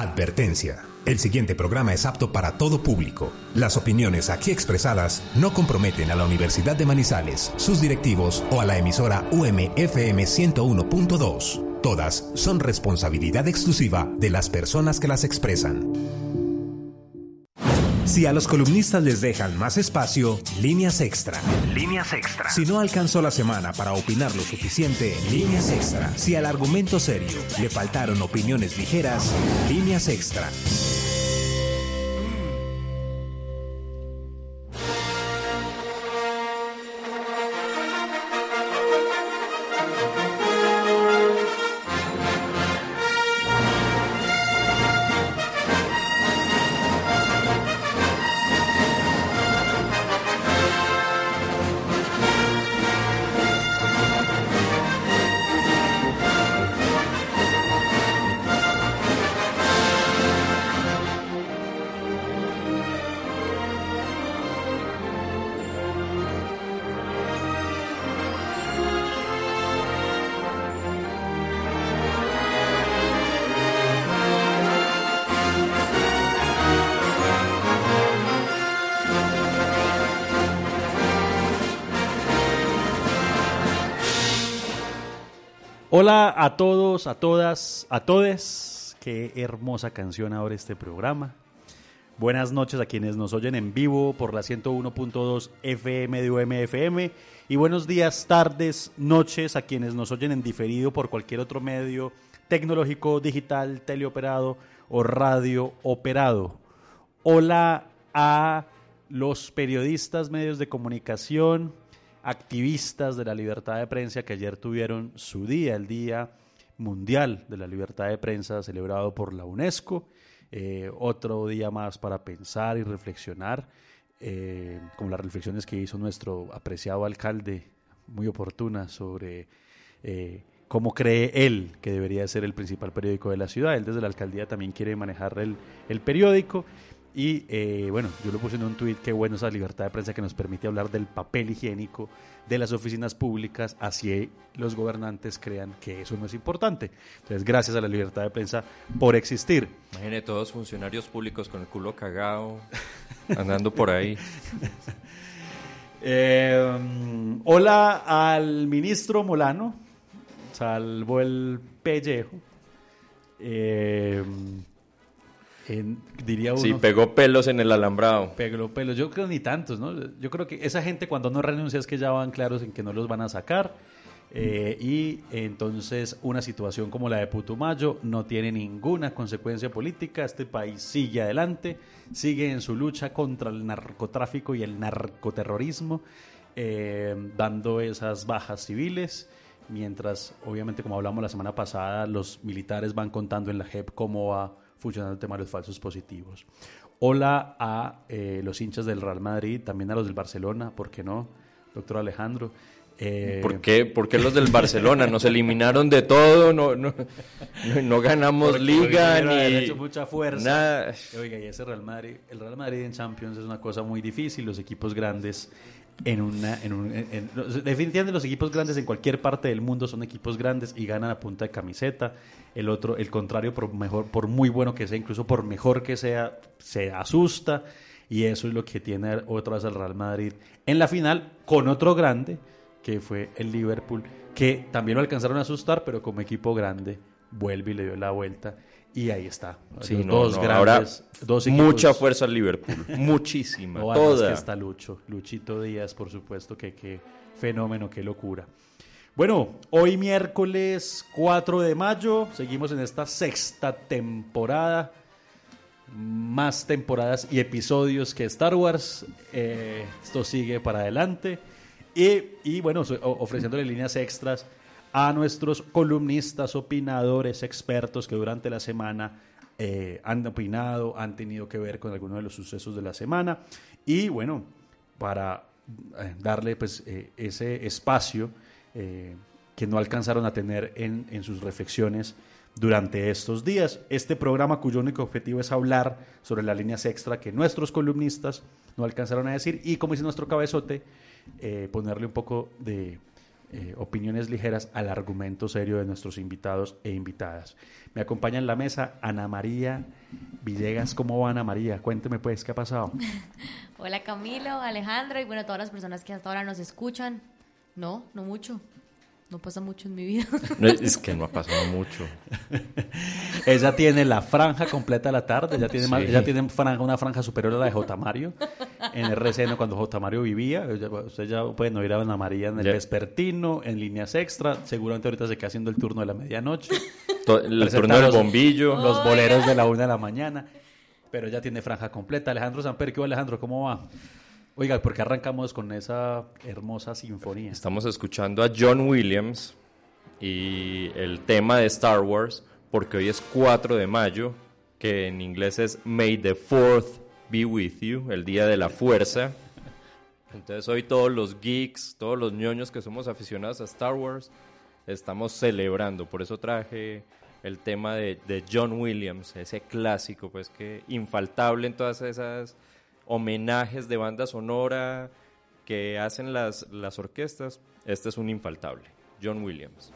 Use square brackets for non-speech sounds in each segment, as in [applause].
Advertencia. El siguiente programa es apto para todo público. Las opiniones aquí expresadas no comprometen a la Universidad de Manizales, sus directivos o a la emisora UMFM 101.2. Todas son responsabilidad exclusiva de las personas que las expresan. Si a los columnistas les dejan más espacio, líneas extra. Líneas extra. Si no alcanzó la semana para opinar lo suficiente, líneas extra. Si al argumento serio le faltaron opiniones ligeras, líneas extra. A todos, a todas, a todes. Qué hermosa canción ahora este programa. Buenas noches a quienes nos oyen en vivo por la 101.2 FM de UMFM y buenos días, tardes, noches a quienes nos oyen en diferido por cualquier otro medio tecnológico, digital, teleoperado o radio operado. Hola a los periodistas, medios de comunicación, activistas de la libertad de prensa que ayer tuvieron su día, el Día Mundial de la Libertad de Prensa celebrado por la UNESCO. Eh, otro día más para pensar y reflexionar, eh, como las reflexiones que hizo nuestro apreciado alcalde, muy oportunas, sobre eh, cómo cree él que debería ser el principal periódico de la ciudad. Él desde la alcaldía también quiere manejar el, el periódico. Y eh, bueno, yo lo puse en un tuit, qué bueno esa libertad de prensa que nos permite hablar del papel higiénico de las oficinas públicas, así los gobernantes crean que eso no es importante. Entonces, gracias a la libertad de prensa por existir. Imagine todos funcionarios públicos con el culo cagado, andando por ahí. [laughs] Eh, hola al ministro Molano, salvo el pellejo. Eh, en- diría uno. Sí, pegó pelos en el alambrado. Pegó pelos. Yo creo ni tantos, ¿no? Yo creo que esa gente cuando no renuncia es que ya van claros en que no los van a sacar. Eh, y entonces una situación como la de Putumayo no tiene ninguna consecuencia política. Este país sigue adelante, sigue en su lucha contra el narcotráfico y el narcoterrorismo, eh, dando esas bajas civiles. Mientras, obviamente, como hablamos la semana pasada, los militares van contando en la JEP cómo va funcionando el tema de los falsos positivos. Hola a eh, los hinchas del Real Madrid, también a los del Barcelona, ¿por qué no? Doctor Alejandro. Eh, ¿Por qué? ¿Por qué los del Barcelona? Nos eliminaron de todo, no, no, no, no ganamos porque liga ni hecho mucha fuerza. nada. Oiga, y ese Real Madrid, el Real Madrid en Champions es una cosa muy difícil. Los equipos grandes en una, en un, en- en- definitivamente los equipos grandes en cualquier parte del mundo son equipos grandes y ganan a punta de camiseta. El otro, el contrario, por mejor, por muy bueno que sea, incluso por mejor que sea, se asusta. Y eso es lo que tiene otra vez el Real Madrid en la final con otro grande que fue el Liverpool, que también lo alcanzaron a asustar, pero como equipo grande vuelve y le dio la vuelta. Y ahí está. Sí, Los no, dos no, grandes, dos equipos- mucha fuerza al Liverpool, [laughs] muchísima, no, toda. que está Lucho, Luchito Díaz, por supuesto, que qué fenómeno, qué locura. Bueno, hoy miércoles 4 de mayo, seguimos en esta sexta temporada, más temporadas y episodios que Star Wars, eh, esto sigue para adelante, y, y bueno, ofreciéndole líneas extras a nuestros columnistas, opinadores, expertos que durante la semana eh, han opinado, han tenido que ver con algunos de los sucesos de la semana. Y bueno, para eh, darle pues eh, ese espacio que no alcanzaron a tener en, en sus reflexiones durante estos días. Este programa cuyo único objetivo es hablar sobre las líneas extra que nuestros columnistas no alcanzaron a decir y como dice nuestro cabezote, ponerle un poco de eh, opiniones ligeras al argumento serio de nuestros invitados e invitadas. Me acompaña en la mesa Ana María Villegas. ¿Cómo va Ana María? Cuénteme pues, ¿qué ha pasado? [laughs] Hola Camilo, Alejandro y bueno, todas las personas que hasta ahora nos escuchan. No, no mucho. No pasa mucho en mi vida. [laughs] es que no ha pasado mucho. [laughs] ella tiene la franja completa de la tarde, ella tiene, ella tiene una franja superior a la de J. Mario en RCN cuando J. Mario vivía. Usted ya puede no ir a Ana María en el vespertino, en líneas extra. Seguramente ahorita se queda haciendo el turno de la medianoche. [laughs] el turno del bombillo. Los boleros de la una de la mañana. Pero ella tiene franja completa. Alejandro Samper, ¿qué Alejandro? ¿Cómo va? Oiga, ¿por qué arrancamos con esa hermosa sinfonía? Estamos escuchando a John Williams y el tema de Star Wars, porque hoy es 4 de mayo, que en inglés es May the 4th be with you, el día de la fuerza. Entonces hoy todos los geeks, todos los ñoños que somos aficionados a Star Wars, estamos celebrando. Por eso traje el tema de, de John Williams, ese clásico, pues que infaltable en todas esas homenajes de banda sonora que hacen las, las orquestas, este es un infaltable, John Williams.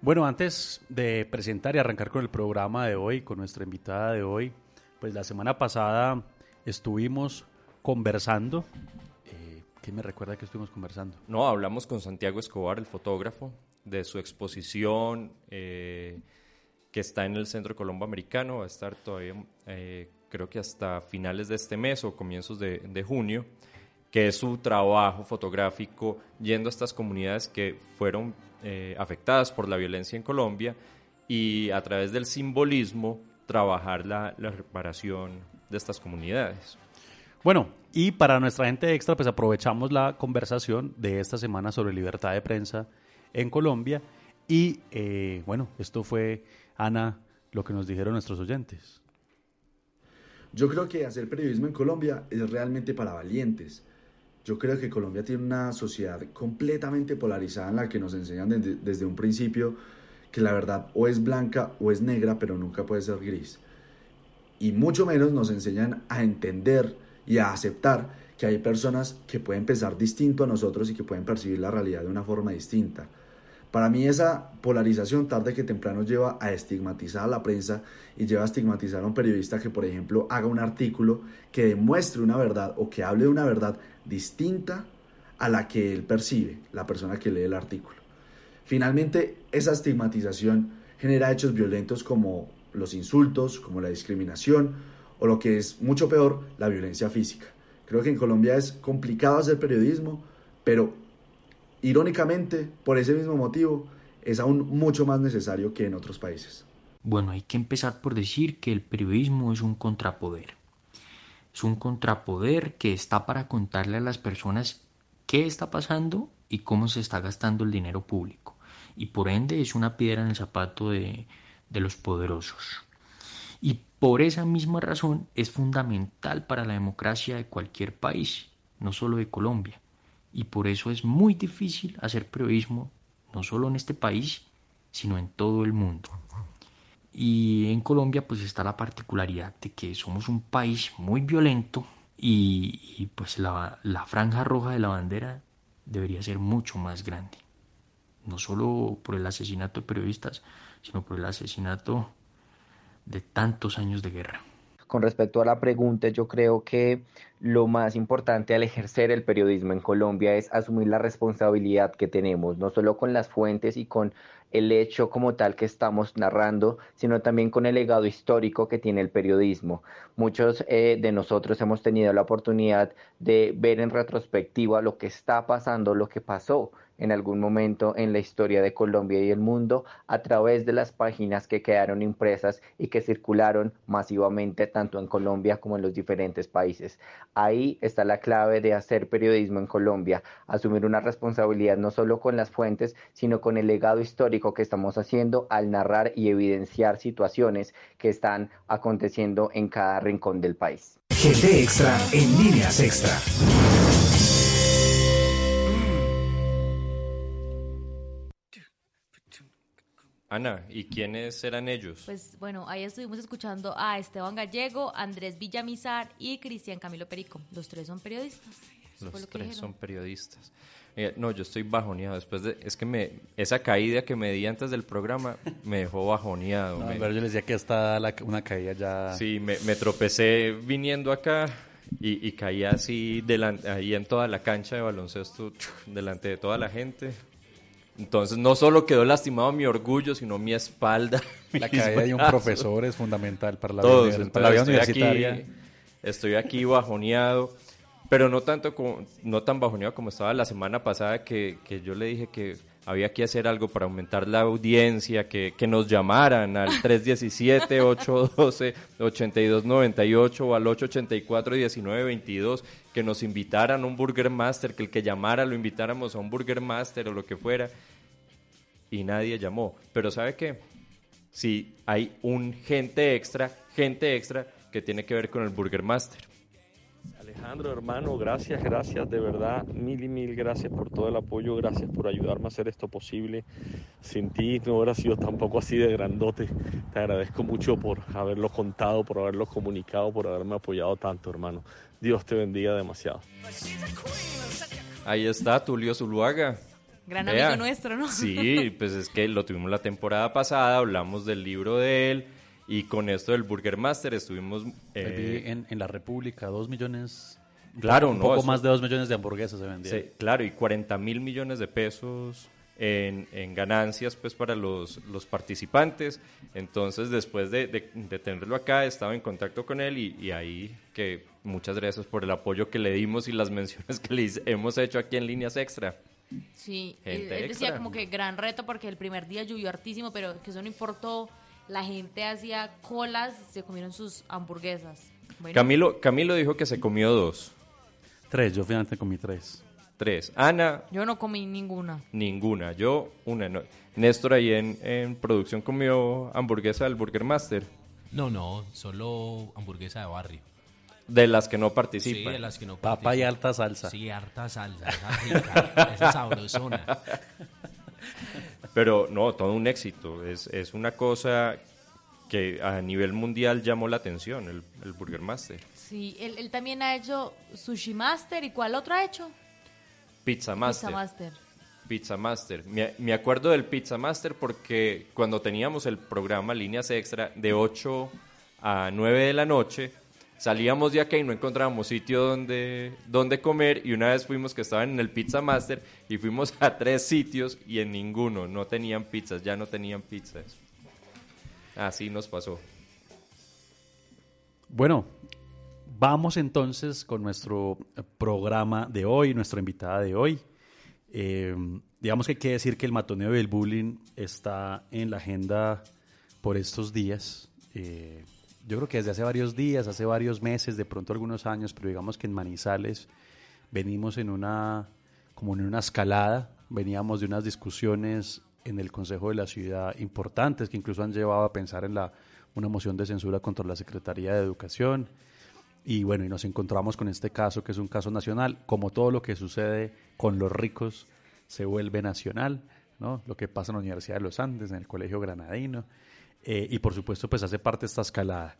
Bueno, antes de presentar y arrancar con el programa de hoy, con nuestra invitada de hoy, pues la semana pasada estuvimos conversando. Eh, ¿Qué me recuerda que estuvimos conversando? No, hablamos con Santiago Escobar, el fotógrafo, de su exposición eh, que está en el Centro Colombo Americano. Va a estar todavía, eh, creo que hasta finales de este mes o comienzos de, junio, que es su trabajo fotográfico yendo a estas comunidades que fueron afectadas por la violencia en Colombia y a través del simbolismo trabajar la reparación de estas comunidades. Bueno, y para nuestra gente extra, pues aprovechamos la conversación de esta semana sobre libertad de prensa en Colombia. Y eh, bueno, esto fue, Ana, lo que nos dijeron nuestros oyentes. Yo creo que hacer periodismo en Colombia es realmente para valientes. Yo creo que Colombia tiene una sociedad completamente polarizada en la que nos enseñan desde, desde un principio que la verdad o es blanca o es negra, pero nunca puede ser gris. Y mucho menos nos enseñan a entender y a aceptar que hay personas que pueden pensar distinto a nosotros y que pueden percibir la realidad de una forma distinta. Para mí esa polarización tarde que temprano lleva a estigmatizar a la prensa y lleva a estigmatizar a un periodista que, por ejemplo, haga un artículo que demuestre una verdad o que hable de una verdad distinta a la que él percibe, la persona que lee el artículo. Finalmente, esa estigmatización genera hechos violentos como los insultos, como la discriminación o lo que es mucho peor, la violencia física. Creo que en Colombia es complicado hacer periodismo, pero irónicamente, por ese mismo motivo, es aún mucho más necesario que en otros países. Bueno, hay que empezar por decir que el periodismo es un contrapoder. Es un contrapoder que está para contarle a las personas qué está pasando y cómo se está gastando el dinero público. Y por ende es una piedra en el zapato de, de los poderosos. Y por esa misma razón es fundamental para la democracia de cualquier país, no solo de Colombia. Y por eso es muy difícil hacer periodismo, no solo en este país, sino en todo el mundo. Y en Colombia pues está la particularidad de que somos un país muy violento y, pues la, la franja roja de la bandera debería ser mucho más grande. No solo por el asesinato de periodistas, sino por el asesinato de tantos años de guerra. Con respecto a la pregunta, yo creo que lo más importante al ejercer el periodismo en Colombia es asumir la responsabilidad que tenemos, no solo con las fuentes y con el hecho como tal que estamos narrando, sino también con el legado histórico que tiene el periodismo. Muchos eh, de nosotros hemos tenido la oportunidad de ver en retrospectiva lo que está pasando, lo que pasó en algún momento en la historia de Colombia y el mundo a través de las páginas que quedaron impresas y que circularon masivamente tanto en Colombia como en los diferentes países. Ahí está la clave de hacer periodismo en Colombia, asumir una responsabilidad no solo con las fuentes, sino con el legado histórico que estamos haciendo al narrar y evidenciar situaciones que están aconteciendo en cada rincón del país. Extra en líneas extra. Ana, ¿y quiénes eran ellos? Pues bueno, ahí estuvimos escuchando a Esteban Gallego, Andrés Villamizar y Cristian Camilo Perico. Los tres son periodistas. Los tres son periodistas. no, yo estoy bajoneado. Después de, es que me, esa caída que me di antes del programa me dejó bajoneado. [laughs] No, Pero yo les decía que está una caída ya. Sí, me, tropecé viniendo acá y, y caí así delante, ahí en toda la cancha de baloncesto, delante de toda la gente. Entonces no solo quedó lastimado mi orgullo, sino mi espalda. [laughs] La caída de un profesor es fundamental para la, vida, para la vida universitaria. estoy aquí bajoneado, pero no tanto como, no tan bajoneado como estaba la semana pasada que, que yo le dije que había que hacer algo para aumentar la audiencia, que, que nos llamaran al [laughs] 317-812-8298 o al 884-1922, que nos invitaran a un Burger Master, que el que llamara lo invitáramos a un Burger Master o lo que fuera. Y nadie llamó. Pero ¿sabe qué? Si hay un gente extra, gente extra que tiene que ver con el Burger Master. Alejandro, hermano, gracias, gracias, de verdad, mil y mil gracias por todo el apoyo, gracias por ayudarme a hacer esto posible. Sin ti no hubiera sido tampoco así de grandote. Te agradezco mucho por haberlo contado, por haberlo comunicado, por haberme apoyado tanto, hermano. Dios te bendiga demasiado. Ahí está Tulio Zuluaga. Gran amigo nuestro, ¿no? Sí, [laughs] pues es que lo tuvimos la temporada pasada, hablamos del libro de él y con esto del Burger Master estuvimos... Eh, en, la República, dos millones... Claro, un poco más de dos millones de hamburguesas se vendían. Sí, claro, y 40 mil millones de pesos en, ganancias pues para los, los, participantes. Entonces, después de, tenerlo acá, estaba en contacto con él y, ahí que muchas gracias por el apoyo que le dimos y las [laughs] menciones que le hemos hecho aquí en Líneas Extra. Sí, él, decía como que gran reto porque el primer día llovió hartísimo, pero que eso no importó la gente hacía colas, se comieron sus hamburguesas. Camilo, Camilo dijo que se comió dos. Tres, yo finalmente comí tres. Tres. Ana. Yo no comí ninguna. Ninguna. Yo una. Néstor ahí en, en producción comió hamburguesa del Burger Master. No, no, solo hamburguesa de barrio. De las que no participan. Sí, de las que no participan. Papa y harta salsa. Sí, harta salsa. Esa rica, esa sabrosona. Pero no, todo un éxito. Es, es una cosa que a nivel mundial llamó la atención, el, el Burger Master. Sí, él, también ha hecho Sushi Master. ¿Y cuál otro ha hecho? Pizza Master. Pizza Master. Pizza Master. Me, me, acuerdo del Pizza Master porque cuando teníamos el programa Líneas Extra de 8 a 9 de la noche, salíamos de acá y no encontrábamos sitio donde, donde comer y una vez fuimos que estaban en el Pizza Master y fuimos a tres sitios y en ninguno no tenían pizzas, ya no tenían pizzas. Así nos pasó. Bueno, vamos entonces con nuestro programa de hoy, nuestra invitada de hoy. Eh, digamos que hay que decir que el matoneo del bullying está en la agenda por estos días. Eh, yo creo que desde hace varios días, hace varios meses, de pronto algunos años, pero digamos que en Manizales venimos en una, como en una escalada, veníamos de unas discusiones en el Consejo de la Ciudad importantes que incluso han llevado a pensar en la, una moción de censura contra la Secretaría de Educación. Y bueno, y nos encontramos con este caso que es un caso nacional, como todo lo que sucede con los ricos se vuelve nacional, ¿no? Lo que pasa en la Universidad de los Andes, en el Colegio Granadino. Eh, y por supuesto pues hace parte de esta escalada.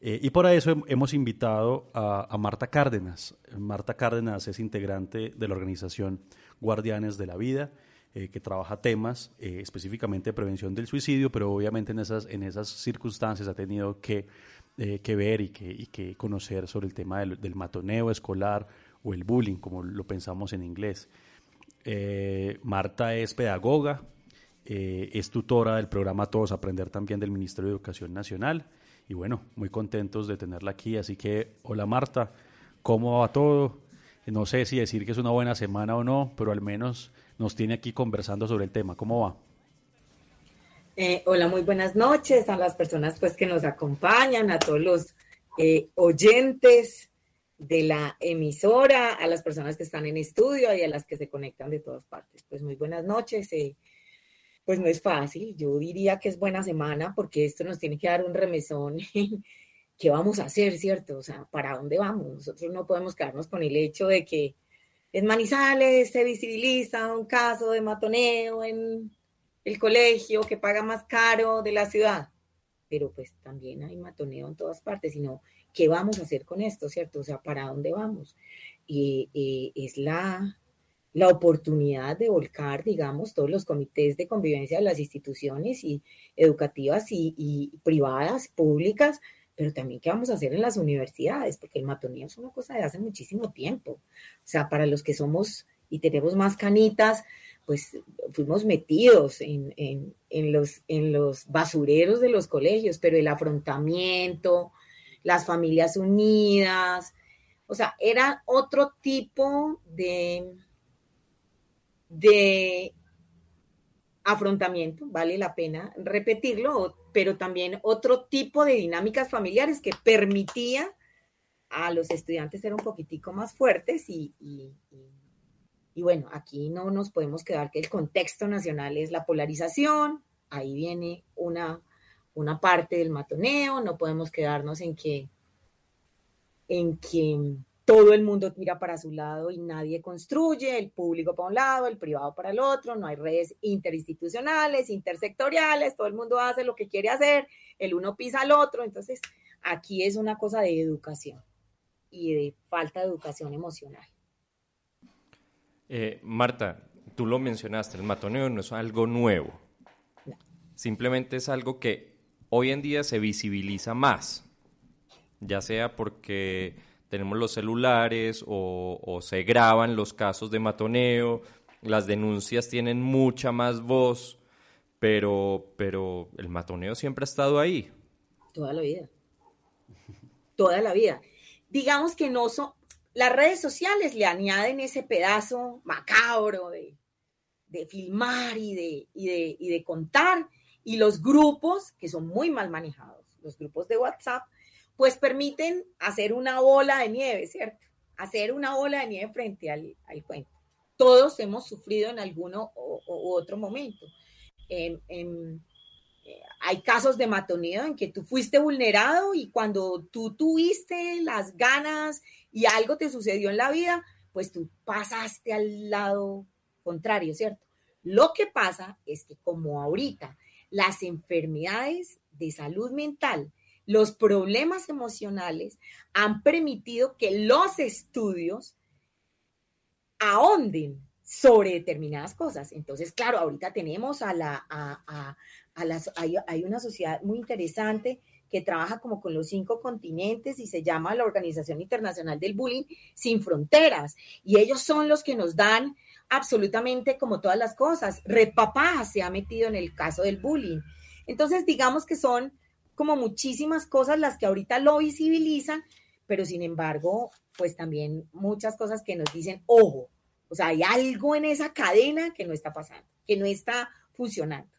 Eh, y por eso hemos invitado a, Marta Cárdenas. Marta Cárdenas es integrante de la organización Guardianes de la Vida, eh, que trabaja temas específicamente de prevención del suicidio, pero obviamente en esas, en esas circunstancias ha tenido que, que ver y que, conocer sobre el tema del, matoneo escolar o el bullying, como lo pensamos en inglés. Marta es pedagoga, eh, es tutora del programa Todos Aprender también del Ministerio de Educación Nacional. Y bueno, muy contentos de tenerla aquí. Así que, hola Marta, ¿cómo va todo? No sé si decir que es una buena semana o no, pero al menos nos tiene aquí conversando sobre el tema. ¿Cómo va? Eh, hola, muy buenas noches a las personas pues que nos acompañan, a todos los eh, oyentes de la emisora, a las personas que están en estudio y a las que se conectan de todas partes. Pues muy buenas noches pues no es fácil. Yo diría que es buena semana porque esto nos tiene que dar un remesón. [laughs] ¿Qué vamos a hacer, cierto? O sea, ¿para dónde vamos? Nosotros no podemos quedarnos con el hecho de que en Manizales se visibiliza un caso de matoneo en, el colegio que paga más caro de la ciudad. Pero pues también hay matoneo en todas partes, sino ¿qué vamos a hacer con esto, cierto? O sea, ¿para dónde vamos? Y es la, la oportunidad de volcar, digamos, todos los comités de convivencia de las instituciones y educativas y, y, privadas, públicas, pero también qué vamos a hacer en las universidades, porque el matoneo es una cosa de hace muchísimo tiempo. O sea, para los que somos y tenemos más canitas, pues fuimos metidos en, los, en los basureros de los colegios, pero el afrontamiento, las familias unidas, o sea, era otro tipo de, de afrontamiento, vale la pena repetirlo, pero también otro tipo de dinámicas familiares que permitía a los estudiantes ser un poquitico más fuertes y bueno, aquí no nos podemos quedar que el contexto nacional es la polarización, ahí viene una, una parte del matoneo, no podemos quedarnos en que, en que todo el mundo tira para su lado y nadie construye, el público para un lado, el privado para el otro, no hay redes interinstitucionales, intersectoriales, todo el mundo hace lo que quiere hacer, el uno pisa al otro, entonces aquí es una cosa de educación y de falta de educación emocional. Eh, Marta, tú lo mencionaste, el matoneo no es algo nuevo. Simplemente es algo que hoy en día se visibiliza más, ya sea porque tenemos los celulares o, se graban los casos de matoneo, las denuncias tienen mucha más voz, pero, pero el matoneo siempre ha estado ahí. Toda la vida. Toda la vida. Digamos que no son, las redes sociales le añaden ese pedazo macabro de, filmar y de, y de, contar, y los grupos, que son muy mal manejados, los grupos de WhatsApp, pues permiten hacer una bola de nieve, ¿cierto? Hacer una bola de nieve frente al, cuento. Todos hemos sufrido en alguno u otro momento. Eh, hay casos de matoneo en que tú fuiste vulnerado y cuando tú tuviste las ganas y algo te sucedió en la vida, pues tú pasaste al lado contrario, ¿cierto? Lo que pasa es que como ahorita las enfermedades de salud mental, los problemas emocionales han permitido que los estudios ahonden sobre determinadas cosas. Entonces, claro, ahorita tenemos a la, a, a, las, hay, hay, una sociedad muy interesante que trabaja como con los cinco continentes y se llama la Organización Internacional del Bullying Sin Fronteras. Y ellos son los que nos dan absolutamente como todas las cosas. Red Papá se ha metido en el caso del bullying. Entonces, digamos que son como muchísimas cosas las que ahorita lo visibilizan, pero sin embargo, pues también muchas cosas que nos dicen, ojo, o sea, hay algo en esa cadena que no está pasando, que no está funcionando.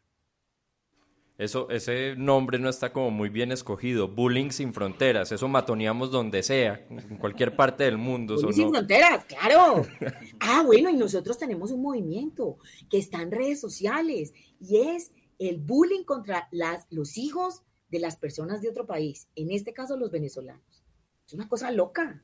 Eso, ese nombre no está como muy bien escogido. Bullying sin fronteras. Eso matoneamos donde sea, en cualquier parte del mundo. Bullying sin fronteras, claro. [laughs] ah, bueno, y nosotros tenemos un movimiento que está en redes sociales y es el bullying contra las, los hijos de las personas de otro país, en este caso los venezolanos. Es una cosa loca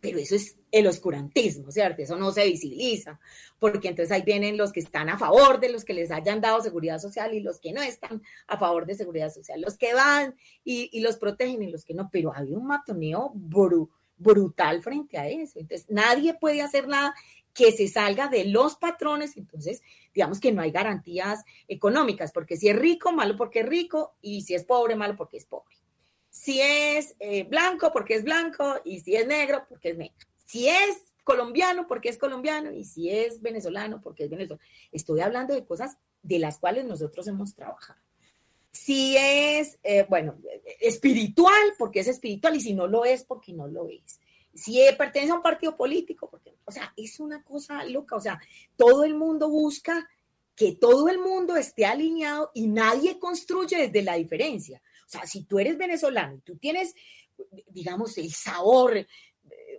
pero eso es el oscurantismo, ¿cierto? Eso no se visibiliza, porque entonces ahí vienen los que están a favor de los que les hayan dado seguridad social y los que no están a favor de seguridad social, los que van y, los protegen y los que no, pero hay un matoneo brutal frente a eso. Entonces nadie puede hacer nada que se salga de los patrones, entonces digamos que no hay garantías económicas, porque si es rico, malo porque es rico, y si es pobre, malo porque es pobre si es eh, blanco porque es blanco y si es negro porque es negro. Si es colombiano porque es colombiano y si es venezolano porque es venezolano. Estoy hablando de cosas de las cuales nosotros hemos trabajado. Si es, eh, bueno, espiritual porque es espiritual y si no lo es porque no lo es. Si pertenece a un partido político, porque, o sea, es una cosa loca, o sea, todo el mundo busca que todo el mundo esté alineado y nadie construye desde la diferencia. O sea, si tú eres venezolano y tú tienes, digamos, el sabor, eh,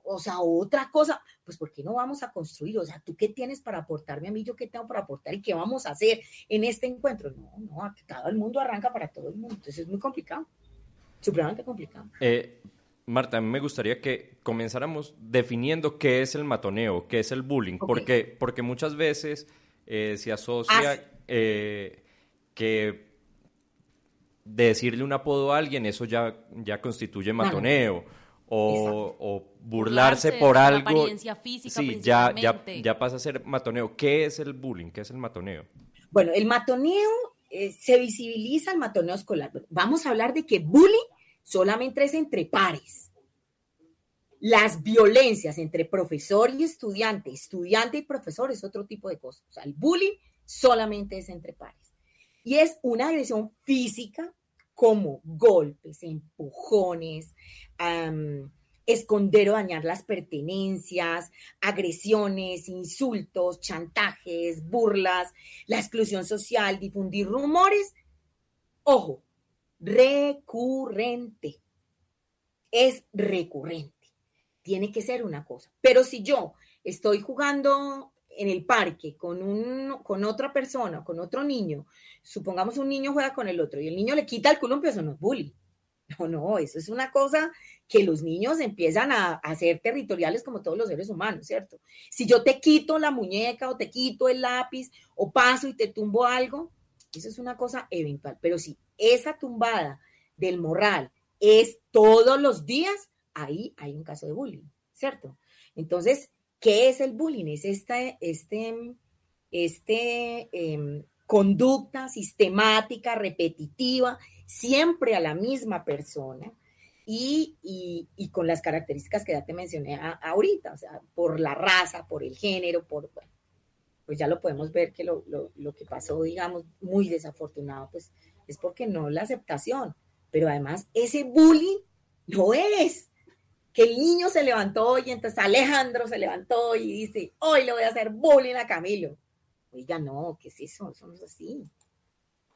o sea, otra cosa, pues ¿por qué no vamos a construir? O sea, ¿tú qué tienes para aportarme a mí? ¿Yo qué tengo para aportar? ¿Y qué vamos a hacer en este encuentro? No, no, todo el mundo arranca para todo el mundo. Entonces es muy complicado, supremamente complicado. Eh, Marta, a mí me gustaría que comenzáramos definiendo qué es el matoneo, qué es el bullying, porque, porque muchas veces eh, se asocia... que decirle un apodo a alguien, eso ya, ya constituye matoneo. O, burlarse por algo. Apariencia física, sí, ya, ya, ya pasa a ser matoneo. ¿Qué es el bullying? ¿Qué es el matoneo? Bueno, el matoneo eh, se visibiliza el matoneo escolar. Vamos a hablar de que bullying solamente es entre pares. Las violencias entre profesor y estudiante, estudiante y profesor es otro tipo de cosas. O sea, el bullying solamente es entre pares. Y es una agresión física como golpes, empujones, esconder o dañar las pertenencias, agresiones, insultos, chantajes, burlas, la exclusión social, difundir rumores. Ojo, recurrente. Es recurrente. Tiene que ser una cosa. Pero si yo estoy jugando en el parque con, un, con otra persona, con otro niño, supongamos un niño juega con el otro y el niño le quita el columpio, eso no es bullying. [laughs] No, no, eso es una cosa que los niños empiezan a, a, ser territoriales como todos los seres humanos, ¿cierto? Si yo te quito la muñeca o te quito el lápiz o paso y te tumbo algo, eso es una cosa eventual. Pero si esa tumbada del moral es todos los días, ahí hay un caso de bullying, ¿cierto? Entonces, ¿Qué es el bullying? Es esta este, este em, conducta sistemática, repetitiva, siempre a la misma persona y, con las características que ya te mencioné ahorita, o sea, por la raza, por el género, por, pues ya lo podemos ver que lo, lo que pasó, digamos, muy desafortunado, pues es porque no la aceptación, pero además ese bullying no es que el niño se levantó y entonces Alejandro se levantó y dice, hoy le voy a hacer bullying a Camilo. Oiga, no, ¿qué es eso? Eso no es así.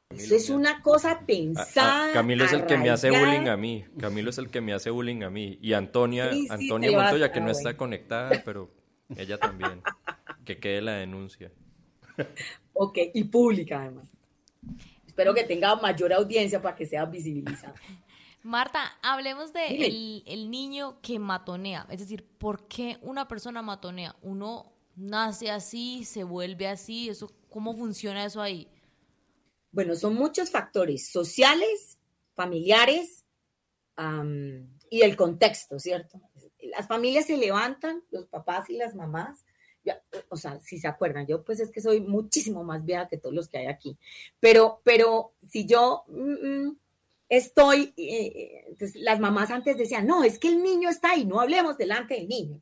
eso es una cosa pensada. Camilo es el que me hace bullying a mí. Camilo es el que me hace bullying a mí. Y Antonia, Antonia Montoya, que no está conectada, pero ella también. [laughs] que quede la denuncia. ok, y pública además. Espero que tenga mayor audiencia para que sea visibilizada. Marta, hablemos de el, niño que matonea. Es decir, ¿por qué una persona matonea? ¿Uno nace así, se vuelve así? Eso, ¿Cómo funciona eso ahí? Bueno, son muchos factores sociales, familiares y el contexto, ¿cierto? Las familias se levantan, los papás y las mamás, o sea, si se acuerdan, yo pues es que soy muchísimo más vieja que todos los que hay aquí, pero, pero si yo mm, mm, estoy, eh, entonces las mamás antes decían, no, es que el niño está ahí, no hablemos delante del niño.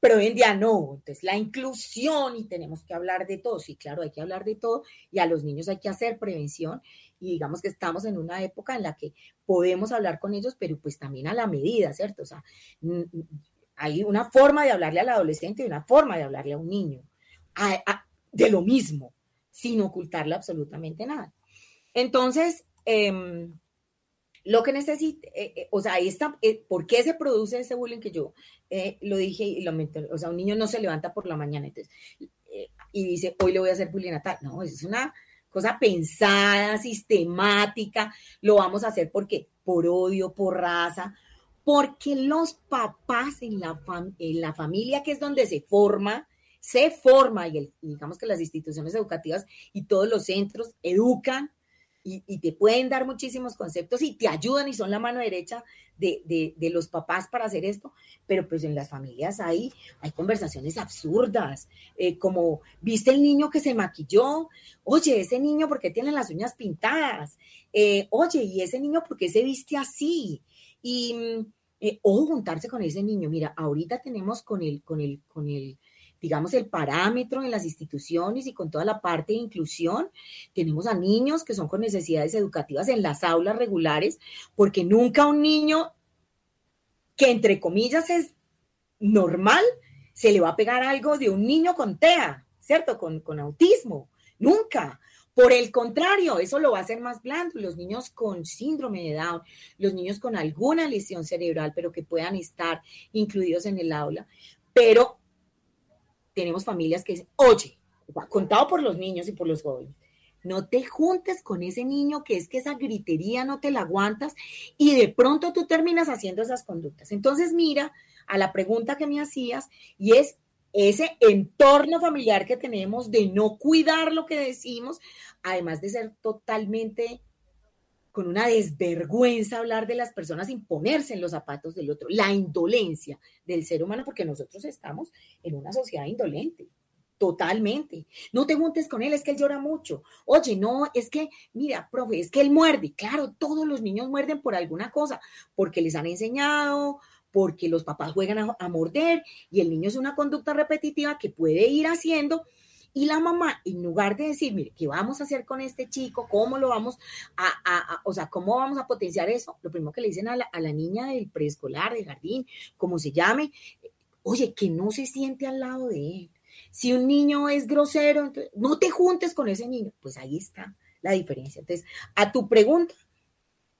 Pero hoy en día no, entonces la inclusión y tenemos que hablar de todo, sí, claro, hay que hablar de todo y a los niños hay que hacer prevención y digamos que estamos en una época en la que podemos hablar con ellos, pero pues también a la medida, ¿cierto? O sea, hay una forma de hablarle al adolescente y una forma de hablarle a un niño, de lo mismo, sin ocultarle absolutamente nada. Entonces, eh, lo que necesita, eh, eh, o sea, esta, eh, ¿por qué se produce ese bullying que yo lo dije y lo mencioné? O sea, un niño no se levanta por la mañana entonces, y dice, hoy le voy a hacer bullying a tal. No, es una cosa pensada, sistemática. Lo vamos a hacer porque por odio, por raza, porque los papás en la, en la familia, que es donde se forma, se forma, y digamos que las instituciones educativas y todos los centros educan y, te pueden dar muchísimos conceptos y te ayudan y son la mano derecha de, los papás para hacer esto, pero pues en las familias hay, hay conversaciones absurdas, eh, como, ¿viste el niño que se maquilló? Oye, ese niño, ¿por qué tiene las uñas pintadas? Eh, oye, ¿y ese niño por qué se viste así? Y, mm, eh, o juntarse con ese niño. Mira, ahorita tenemos con el, con el, con el digamos, el parámetro en las instituciones y con toda la parte de inclusión. Tenemos a niños que son con necesidades educativas en las aulas regulares, porque nunca un niño que entre comillas es normal, se le va a pegar algo de un niño con TEA, ¿cierto? Con, con autismo. Nunca. Por el contrario, eso lo va a hacer más blando. Los niños con síndrome de Down, los niños con alguna lesión cerebral, pero que puedan estar incluidos en el aula. Pero tenemos familias que dicen, oye, contado por los niños y por los jóvenes, no te juntes con ese niño que es que esa gritería no te la aguantas y de pronto tú terminas haciendo esas conductas. Entonces mira a la pregunta que me hacías y es ese entorno familiar que tenemos de no cuidar lo que decimos, además de ser totalmente con una desvergüenza hablar de las personas, imponerse en los zapatos del otro, la indolencia del ser humano, porque nosotros estamos en una sociedad indolente. Totalmente. No te juntes con él, es que él llora mucho. Oye, no, es que, mira, profe, es que él muerde. Claro, todos los niños muerden por alguna cosa, porque les han enseñado, porque los papás juegan a, morder y el niño es una conducta repetitiva que puede ir haciendo. Y la mamá, en lugar de decir, mire, ¿qué vamos a hacer con este chico? ¿Cómo lo vamos a, o sea, cómo vamos a potenciar eso? Lo primero que le dicen a la, niña del preescolar, del jardín, como se llame, oye, que no se siente al lado de él si un niño es grosero, no te juntes con ese niño. Pues ahí está la diferencia. Entonces, a tu pregunta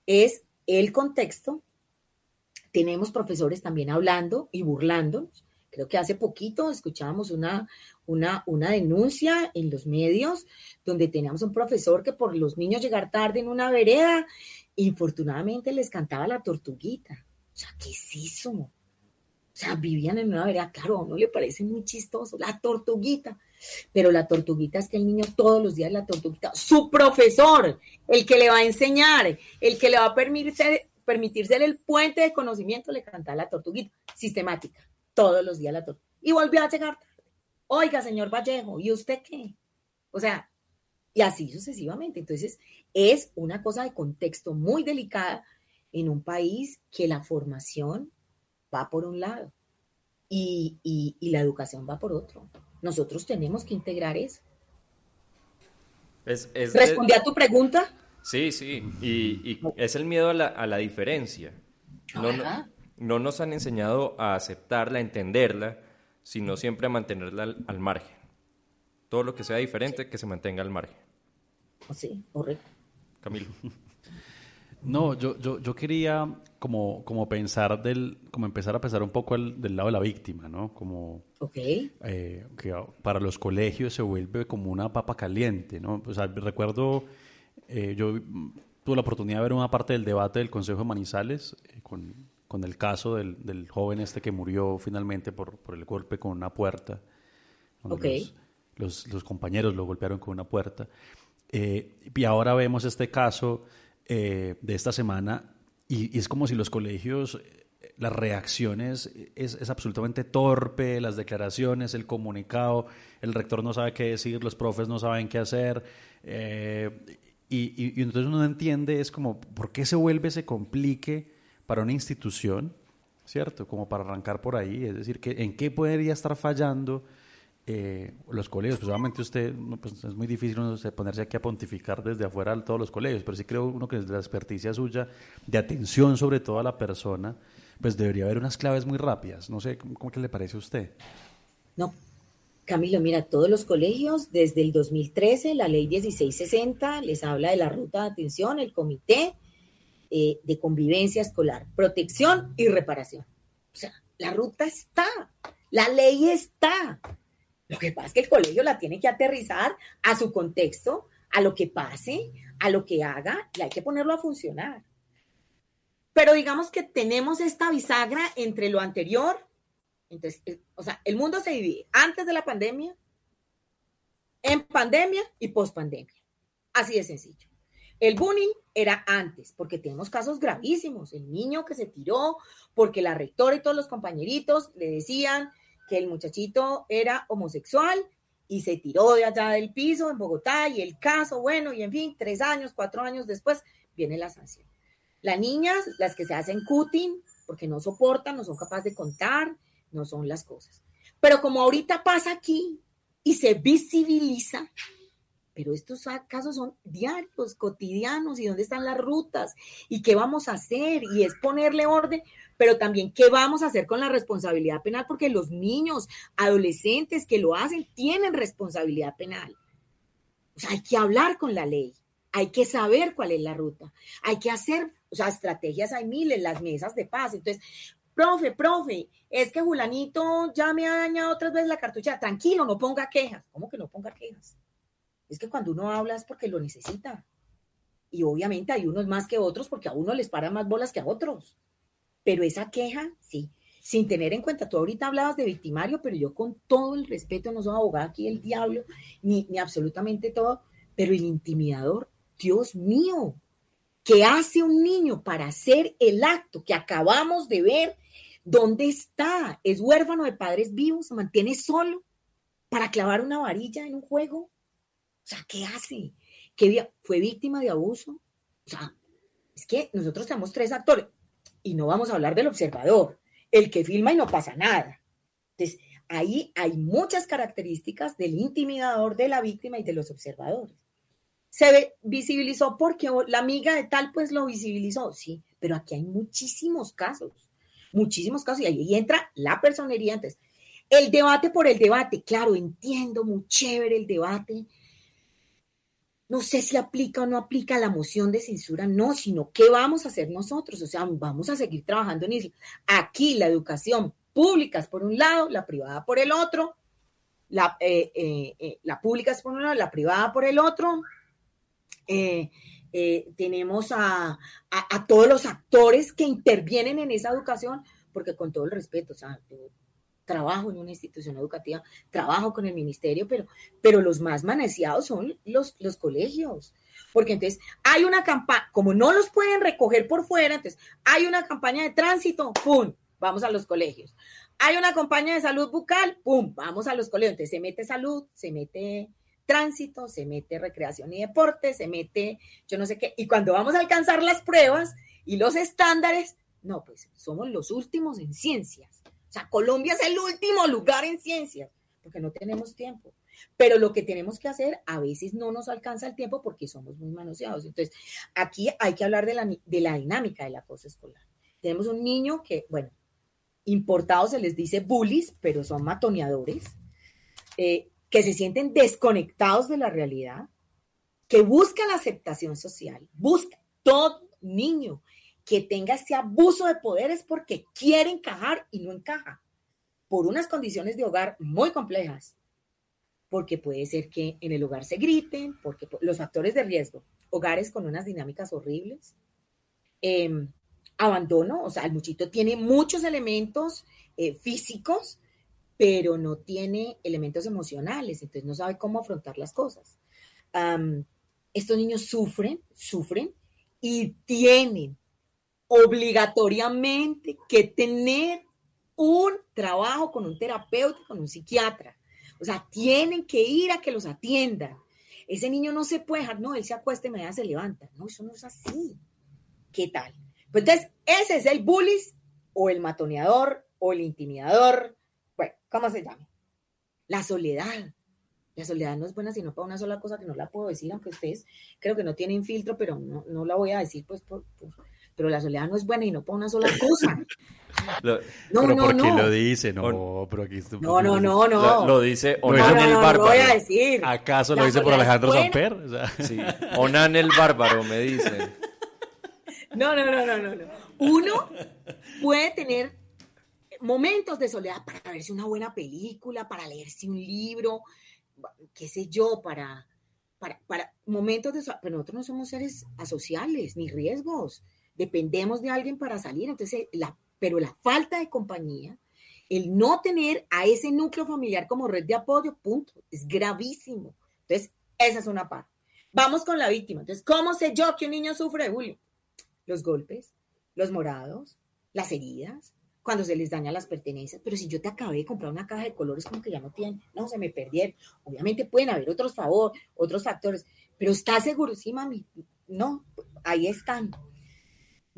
es el contexto. Tenemos profesores también hablando y burlándonos. Creo que hace poquito escuchábamos una, una, una denuncia en los medios donde teníamos un profesor que por los niños llegar tarde en una vereda, infortunadamente les cantaba la tortuguita. O sea, ¿qué es eso? O sea, vivían en una vereda, claro, a uno le parece muy chistoso, la tortuguita. Pero la tortuguita es que el niño todos los días la tortuguita, su profesor, el que le va a enseñar, el que le va a permitir ser, el puente de conocimiento, le canta la tortuguita, sistemática, todos los días la tortuguita. Y volvió a llegar Oiga, señor Vallejo, ¿y usted qué? O sea, y así sucesivamente. Entonces, es una cosa de contexto muy delicada en un país que la formación va por un lado y, la educación va por otro. Nosotros tenemos que integrar eso. Es, ¿Respondí a tu pregunta? Sí, sí, y, es el miedo a la, diferencia. No, no, nos han enseñado a aceptarla, a entenderla, sino siempre a mantenerla al, margen. Todo lo que sea diferente, que se mantenga al margen. Sí, correcto. Camilo. [laughs] No, yo, yo, yo quería como, como pensar del, como empezar a pensar un poco del lado de la víctima, ¿no? Como eh, que para los colegios se vuelve como una papa caliente, ¿no? O sea, recuerdo, eh, yo tuve la oportunidad de ver una parte del debate del Consejo de Manizales eh, con, con, el caso del, del, joven este que murió finalmente por, por el golpe con una puerta. Okay. Los, los, compañeros lo golpearon con una puerta. y ahora vemos este caso de esta semana y, es como si los colegios, eh, las reacciones, es, es, absolutamente torpe, las declaraciones, el comunicado, el rector no sabe qué decir, los profes no saben qué hacer. Eh, y, y, entonces uno entiende, es como, ¿por qué se vuelve, se complique para una institución? ¿Cierto? Como para arrancar por ahí, es decir, que, ¿en qué podría estar fallando? Eh, los colegios, pues obviamente usted, pues es muy difícil ponerse aquí a pontificar desde afuera todos los colegios, pero sí creo uno que desde la experticia suya, de atención sobre todo a la persona, pues debería haber unas claves muy rápidas. No sé, ¿cómo, que le parece a usted? No, Camilo, mira, todos los colegios, desde el 2013, la ley 1660 les habla de la ruta de atención, el comité eh, de convivencia escolar, protección y reparación. O sea, la ruta está, la ley está. Lo que pasa es que el colegio la tiene que aterrizar a su contexto, a lo que pase, a lo que haga, y hay que ponerlo a funcionar. Pero digamos que tenemos esta bisagra entre lo anterior, entonces, eh, o sea, el mundo se divide antes de la pandemia, en pandemia y post pandemia. Así de sencillo. El bullying era antes, porque tenemos casos gravísimos. El niño que se tiró porque la rectora y todos los compañeritos le decían que el muchachito era homosexual y se tiró de allá del piso en Bogotá y el caso, bueno, y en fin, tres años, cuatro años después viene la sanción. Las niñas, las que se hacen cutting, porque no soportan, no son capaces de contar, no son las cosas. Pero como ahorita pasa aquí y se visibiliza, pero estos casos son diarios, cotidianos, y dónde están las rutas, y qué vamos a hacer, y es ponerle orden, pero también qué vamos a hacer con la responsabilidad penal, porque los niños, adolescentes que lo hacen, tienen responsabilidad penal. O sea, hay que hablar con la ley, hay que saber cuál es la ruta, hay que hacer, o sea, estrategias hay miles, las mesas de paz. Entonces, profe, profe, es que Julanito ya me ha dañado otras veces la cartucha, tranquilo, no ponga quejas. ¿Cómo que no ponga quejas? Es que cuando uno habla es porque lo necesita. Y obviamente hay unos más que otros porque a uno les para más bolas que a otros. Pero esa queja, sí. sin tener en cuenta, tú ahorita hablabas de victimario, pero yo con todo el respeto, no soy abogado aquí el diablo, ni, ni absolutamente todo, pero el intimidador, Dios mío, ¿qué hace un niño para hacer el acto que acabamos de ver? ¿Dónde está? ¿Es huérfano de padres vivos? ¿Se mantiene solo para clavar una varilla en un juego? O sea, ¿qué hace? ¿Qué fue víctima de abuso? O sea, es que nosotros tenemos tres actores y no vamos a hablar del observador, el que filma y no pasa nada. Entonces, ahí hay muchas características del intimidador, de la víctima y de los observadores. Se visibilizó porque la amiga de tal pues lo visibilizó, sí, pero aquí hay muchísimos casos, muchísimos casos y ahí entra la personería. Entonces, el debate por el debate, claro, entiendo, muy chévere el debate, no sé si aplica o no aplica la moción de censura, no, sino qué vamos a hacer nosotros, o sea, vamos a seguir trabajando en eso. Aquí la educación pública es por un lado, la privada por el otro, la, eh, eh, eh, la pública es por un lado, la privada por el otro. tenemos a, a, todos los actores que intervienen en esa educación, porque con todo el respeto, o sea, trabajo en una institución educativa, trabajo con el ministerio, pero, pero los más manoseados son los, los colegios. Porque entonces hay una campaña, como no los pueden recoger por fuera, entonces hay una campaña de tránsito, ¡pum! Vamos a los colegios. Hay una campaña de salud bucal, ¡pum! Vamos a los colegios. Entonces se mete salud, se mete tránsito, se mete recreación y deporte, se mete yo no sé qué. Y cuando vamos a alcanzar las pruebas y los estándares, no, pues somos los últimos en ciencias. Sea, Colombia es el último lugar en ciencias, porque no tenemos tiempo. Pero lo que tenemos que hacer a veces no nos alcanza el tiempo porque somos muy manoseados. Entonces, aquí hay que hablar de la, de la dinámica de la cosa escolar. Tenemos un niño que, bueno, importados se les dice bullies, pero son matoneadores, eh, que se sienten desconectados de la realidad, que buscan la aceptación social, busca todo niño que tenga este abuso de poder es porque quiere encajar y no encaja por unas condiciones de hogar muy complejas. Porque puede ser que en el hogar se griten, porque los factores de riesgo, hogares con unas dinámicas horribles, em, abandono, o sea, el muchito tiene muchos elementos eh, físicos, pero no tiene elementos emocionales, entonces no sabe cómo afrontar las cosas. estos niños sufren, sufren y tienen obligatoriamente que tener un trabajo con un terapeuta, con un psiquiatra. O sea, tienen que ir a que los atiendan. Ese niño no se puede dejar, no, él se acuesta y mañana se levanta. No, eso no es así. ¿Qué tal? Pues entonces, ese es el bullies o el matoneador o el intimidador. Bueno, ¿cómo se llama? La soledad. La soledad no es buena sino para una sola cosa que no la puedo decir, aunque ustedes creo que no tienen filtro, pero no, no la voy a decir pues por pero la soledad no es buena y no para una sola cosa. [laughs] no, pero no, ¿por qué lo dice? No, pero aquí No, no, no, no. Lo, dice Onan el Bárbaro. voy a decir. ¿Acaso lo dice por Alejandro Samper? Sí. [laughs] Onan el Bárbaro, me dice. No, no, no, no, no. Uno puede tener momentos de soledad para verse una buena película, para leerse un libro, qué sé yo, para, para, para momentos de... Pero nosotros no somos seres asociales, ni riesgos dependemos de alguien para salir, entonces, pero la falta de compañía, el no tener a ese núcleo familiar como red de apoyo, punto, es gravísimo. Entonces, esa es una parte. Vamos con la víctima. Entonces, ¿cómo sé yo que un niño sufre de bullying? Los golpes, los morados, las heridas, cuando se les daña las pertenencias. Pero si yo te acabé de comprar una caja de colores como que ya no tiene, no, se me perdieron. Obviamente pueden haber otros favores, otros factores, pero ¿está seguro? Sí, mami. No, ahí están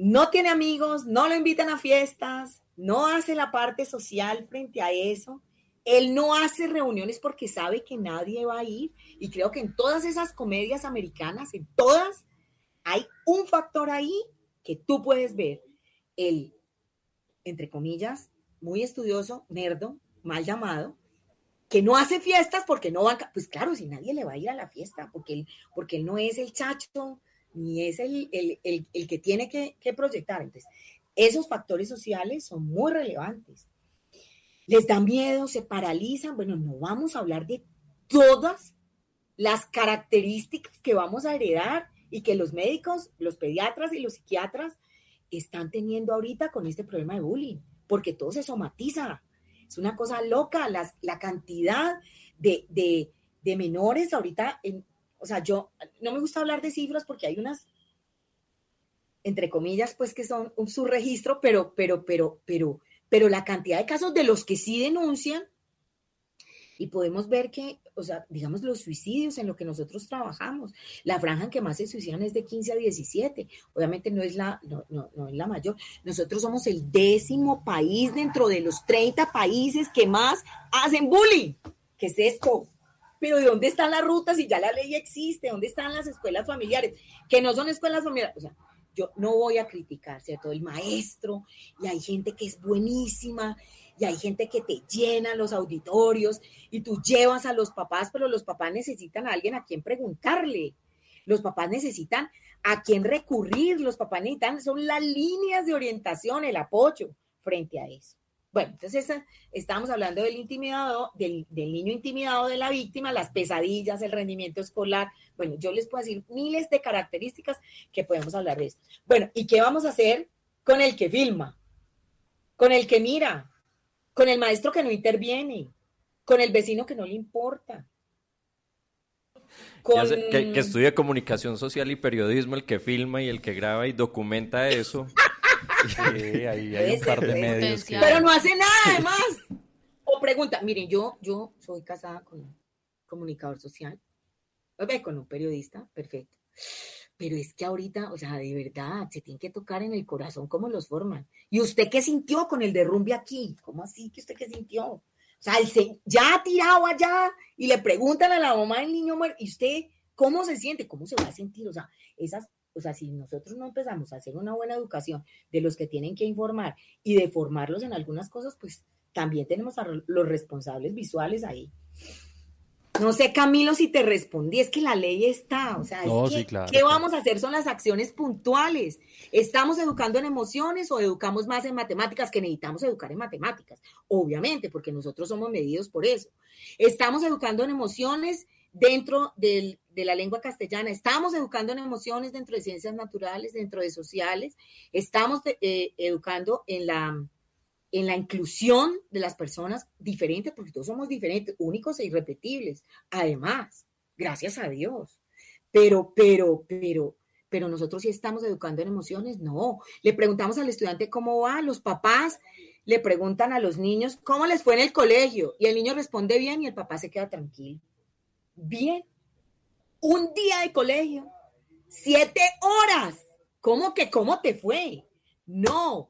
no tiene amigos, no lo invitan a fiestas, no hace la parte social frente a eso. Él no hace reuniones porque sabe que nadie va a ir. Y creo que en todas esas comedias americanas, en todas, hay un factor ahí que tú puedes ver. El, entre comillas, muy estudioso, nerdo, mal llamado, que no hace fiestas porque no van, pues claro, si nadie le va a ir a la fiesta, porque él, porque él no es el chacho ni es el, que tiene que, proyectar. Entonces, esos factores sociales son muy relevantes. Les da miedo, se paralizan. Bueno, no vamos a hablar de todas las características que vamos a heredar y que los médicos, los pediatras y los psiquiatras están teniendo ahorita con este problema de bullying. porque todo se somatiza. Es una cosa loca las, la cantidad de, de, de menores ahorita, en, o sea, yo no me gusta hablar de cifras porque hay unas, entre comillas, pues que son un subregistro, pero, pero, pero, pero, pero la cantidad de casos de los que sí denuncian y podemos ver que, o sea, digamos los suicidios en lo que nosotros trabajamos, la franja en que más se suicidan es de 15 a 17, obviamente no es la, no, no, no es la mayor, nosotros somos el décimo país dentro de los 30 países que más hacen bullying, ¿qué es esto? Pero ¿de dónde están las rutas si ya la ley existe? ¿Dónde están las escuelas familiares? Que no son escuelas familiares, o sea, yo no voy a criticar, ¿cierto? El maestro, y hay gente que es buenísima, y hay gente que te llena los auditorios y tú llevas a los papás, pero los papás necesitan a alguien a quien preguntarle. Los papás necesitan a quien recurrir, los papás necesitan, son las líneas de orientación, el apoyo frente a eso. Bueno, entonces estábamos hablando del intimidado, del, del, niño intimidado de la víctima, las pesadillas, el rendimiento escolar. Bueno, yo les puedo decir miles de características que podemos hablar de eso. Bueno, ¿y qué vamos a hacer con el que filma? Con el que mira, con el maestro que no interviene, con el vecino que no le importa. Con... Sé, que, que estudia comunicación social y periodismo, el que filma y el que graba y documenta eso. [laughs] sí, ahí hay un par de medios. Que... Pero no hace nada además. O pregunta, miren, yo, yo soy casada con un comunicador social, con un periodista, perfecto pero es que ahorita, o sea, de verdad, se tiene que tocar en el corazón cómo los forman. ¿Y usted qué sintió con el derrumbe aquí? ¿Cómo así que usted qué sintió? O sea, se, ya ha tirado allá y le preguntan a la mamá del niño muerto, ¿y usted cómo se siente? ¿Cómo se va a sentir? O sea, esas, o sea, si nosotros no empezamos a hacer una buena educación de los que tienen que informar y de formarlos en algunas cosas, pues también tenemos a los responsables visuales ahí. No sé, Camilo, si te respondí, es que la ley está, o sea, no, es que, sí, claro, ¿qué vamos a hacer? Son las acciones puntuales. ¿Estamos educando en emociones o educamos más en matemáticas que necesitamos educar en matemáticas? Obviamente, porque nosotros somos medidos por eso. ¿Estamos educando en emociones dentro del, de la lengua castellana? ¿Estamos educando en emociones dentro de ciencias naturales, dentro de sociales? ¿Estamos eh, educando en la en la inclusión de las personas diferentes, porque todos somos diferentes, únicos e irrepetibles. Además, gracias a Dios. Pero, pero, pero, pero nosotros sí estamos educando en emociones, no. Le preguntamos al estudiante cómo va, los papás le preguntan a los niños cómo les fue en el colegio y el niño responde bien y el papá se queda tranquilo. Bien. Un día de colegio, siete horas. ¿Cómo que cómo te fue? No,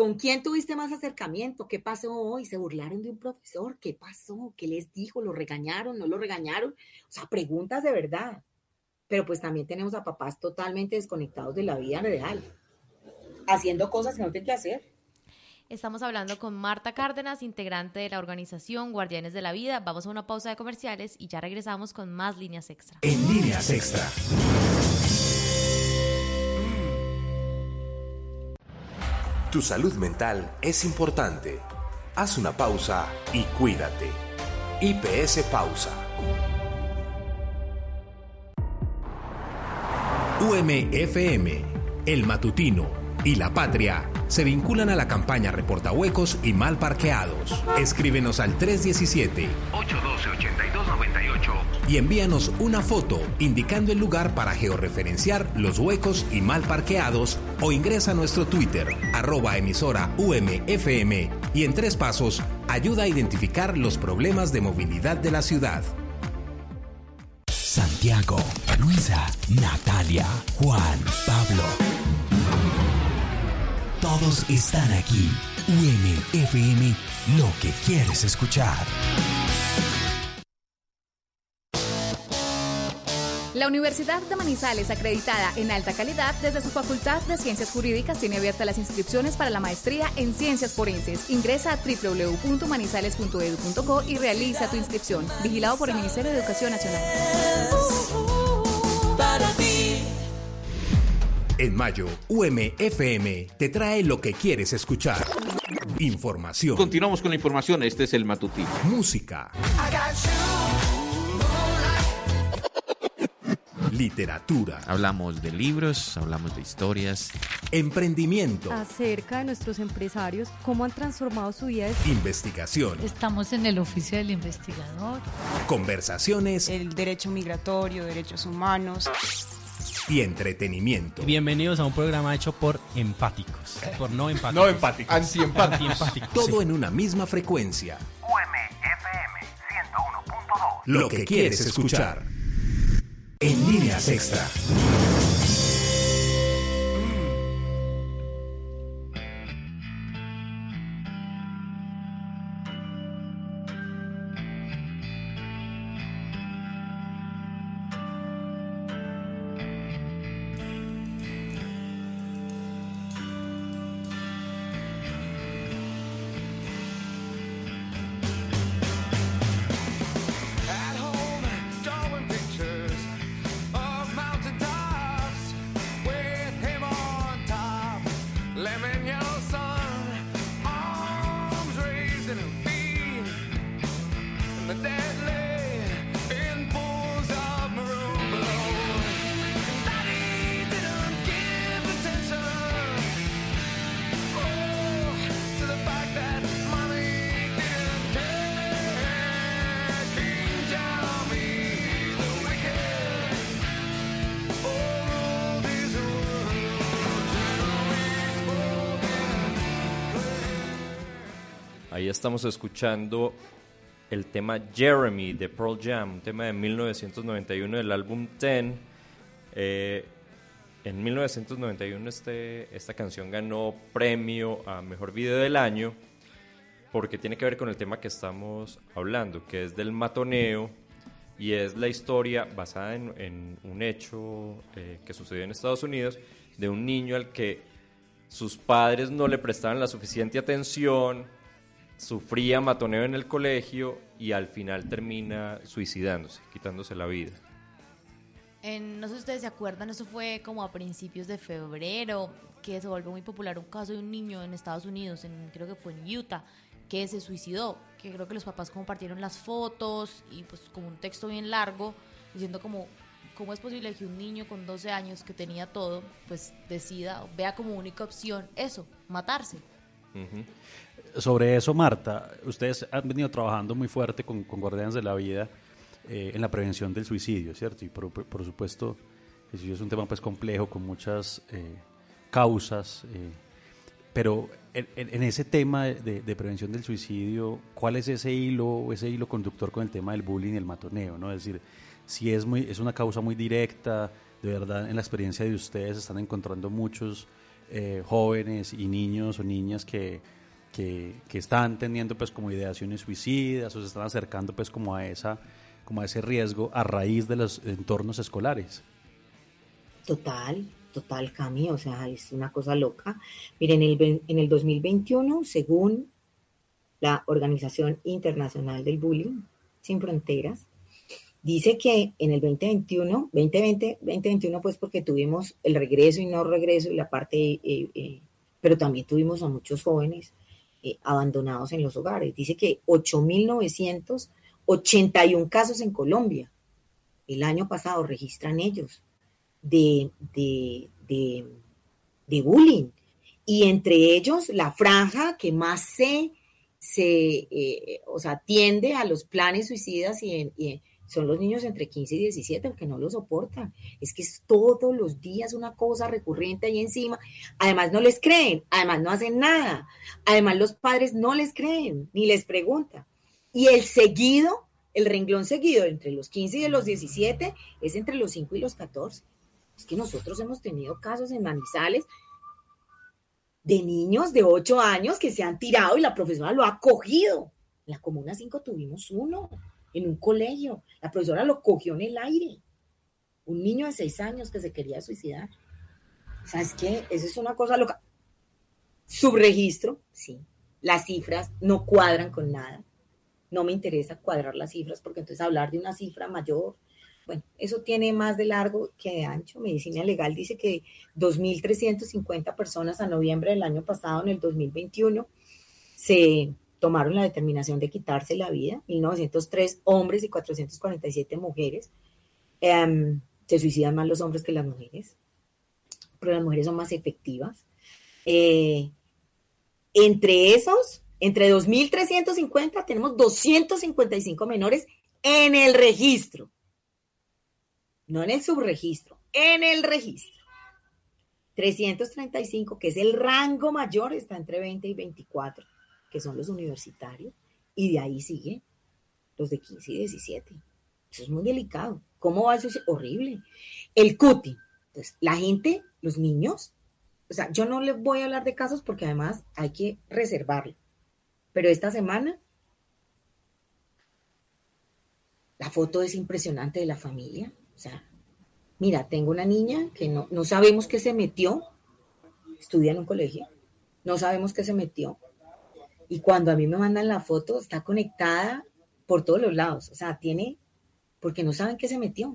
¿Con quién tuviste más acercamiento? ¿Qué pasó hoy? ¿Se burlaron de un profesor? ¿Qué pasó? ¿Qué les dijo? ¿Lo regañaron? ¿No lo regañaron? O sea, preguntas de verdad. Pero pues también tenemos a papás totalmente desconectados de la vida real, haciendo cosas que no tienen que hacer. Estamos hablando con Marta Cárdenas, integrante de la organización Guardianes de la Vida. Vamos a una pausa de comerciales y ya regresamos con más líneas extra. En líneas extra. Tu salud mental es importante. Haz una pausa y cuídate. IPS Pausa. UMFM, El Matutino y La Patria se vinculan a la campaña Reporta Huecos y Mal Parqueados. Escríbenos al 317 812 8298 y envíanos una foto indicando el lugar para georreferenciar los huecos y mal parqueados o ingresa a nuestro Twitter, arroba emisora UMFM y en tres pasos ayuda a identificar los problemas de movilidad de la ciudad. Santiago, Luisa, Natalia, Juan, Pablo. Todos están aquí. UMFM, lo que quieres escuchar. La Universidad de Manizales, acreditada en alta calidad desde su Facultad de Ciencias Jurídicas, tiene abiertas las inscripciones para la maestría en Ciencias Forenses. Ingresa a www.manizales.edu.co y realiza tu inscripción. Vigilado por el Ministerio de Educación Nacional. En mayo, UMFM te trae lo que quieres escuchar. Información. Continuamos con la información. Este es el matutino. Música. literatura, Hablamos de libros, hablamos de historias. emprendimiento, acerca de nuestros empresarios, cómo han transformado su vida. investigación, Estamos en el oficio del investigador. conversaciones El derecho migratorio, derechos humanos. Y entretenimiento. Bienvenidos a un programa hecho por empáticos. Por no empáticos. No empáticos. Antiempáticos. Antiempáticos, Todo sí. en una misma frecuencia. Lo que quieres escuchar. En líneas extra. Ahí estamos escuchando el tema Jeremy de Pearl Jam, un tema de 1991 del álbum Ten. Eh, en 1991 este, esta canción ganó premio a Mejor Video del Año porque tiene que ver con el tema que estamos hablando, que es del matoneo y es la historia basada en, en un hecho eh, que sucedió en Estados Unidos de un niño al que sus padres no le prestaban la suficiente atención, sufría matoneo en el colegio y al final termina suicidándose, quitándose la vida. En- no sé si ustedes se acuerdan, eso fue como a principios de febrero, que se volvió muy popular un caso de un niño en Estados Unidos, en, creo que fue en Utah, que se suicidó, que creo que los papás compartieron las fotos y pues como un texto bien largo, diciendo como, ¿cómo es posible que un niño con 12 años que tenía todo, pues decida, vea como única opción eso, matarse? Sobre eso, Marta, ustedes han venido trabajando muy fuerte con, Guardianes de la Vida eh, en la prevención del suicidio, ¿cierto? Y por, por- supuesto, el suicidio es un tema pues complejo con muchas eh, causas, eh, pero en, ese tema de prevención del suicidio, ¿cuál es ese hilo, ese hilo conductor con el tema del bullying y el matoneo? ¿no? Es decir, si es, muy, es una causa muy directa, de verdad, en la experiencia de ustedes están encontrando muchos eh, jóvenes y niños o niñas que, que, están teniendo pues como ideaciones suicidas o se están acercando pues como a esa como a ese riesgo a raíz de los entornos escolares. Total, total, Cami, o sea, es una cosa loca. Miren, en el, en el 2021, según la Organización Internacional del Bullying Sin Fronteras, dice que en el 2021, 2020, 2021, pues porque tuvimos el regreso y no regreso y la parte, eh, eh, pero también tuvimos a muchos jóvenes eh, abandonados en los hogares. Dice que 8.981 casos en Colombia. El año pasado registran ellos de, de, de, bullying. Y entre ellos, la franja que más se, se eh, o sea, tiende a los planes suicidas y, en- y son los niños entre 15 y 17, porque no lo soportan. Es que es todos los días una cosa recurrente ahí encima. Además, no les creen, además, no hacen nada. Además, los padres no les creen, ni les preguntan. Y el seguido, el renglón seguido entre los 15 y los 17 es entre los 5 y los 14. Es que nosotros hemos tenido casos en Manizales de niños de 8 años que se han tirado y la profesora lo ha cogido. En la Comuna 5 tuvimos uno en un colegio. La profesora lo cogió en el aire. Un niño de 6 años que se quería suicidar. ¿Sabes qué? Eso es una cosa loca. Subregistro, sí. Las cifras no cuadran con nada. No me interesa cuadrar las cifras porque entonces hablar de una cifra mayor, bueno, eso tiene más de largo que de ancho. Medicina Legal dice que 2.350 personas a noviembre del año pasado, en el 2021, se tomaron la determinación de quitarse la vida, 1.903 hombres y 447 mujeres. Em, Se suicidan más los hombres que las mujeres, pero las mujeres son más efectivas. Eh, entre esos, entre 2.350 tenemos 255 menores en el registro, no en el subregistro, en el registro. 335, que es el rango mayor, está entre 20 y 24, que son los universitarios, y de ahí sigue los de 15 y 17. Eso es muy delicado. ¿Cómo va eso? Es horrible. El cuti. Entonces, la gente, los niños, o sea, yo no les voy a hablar de casos porque además hay que reservarlo. Pero esta semana, la foto es impresionante de la familia. O sea, mira, tengo una niña que no, no sabemos qué se metió, estudia en un colegio, no sabemos qué se metió. Y cuando a mí me mandan la foto, está conectada por todos los lados. O sea, tiene, porque no saben qué se metió.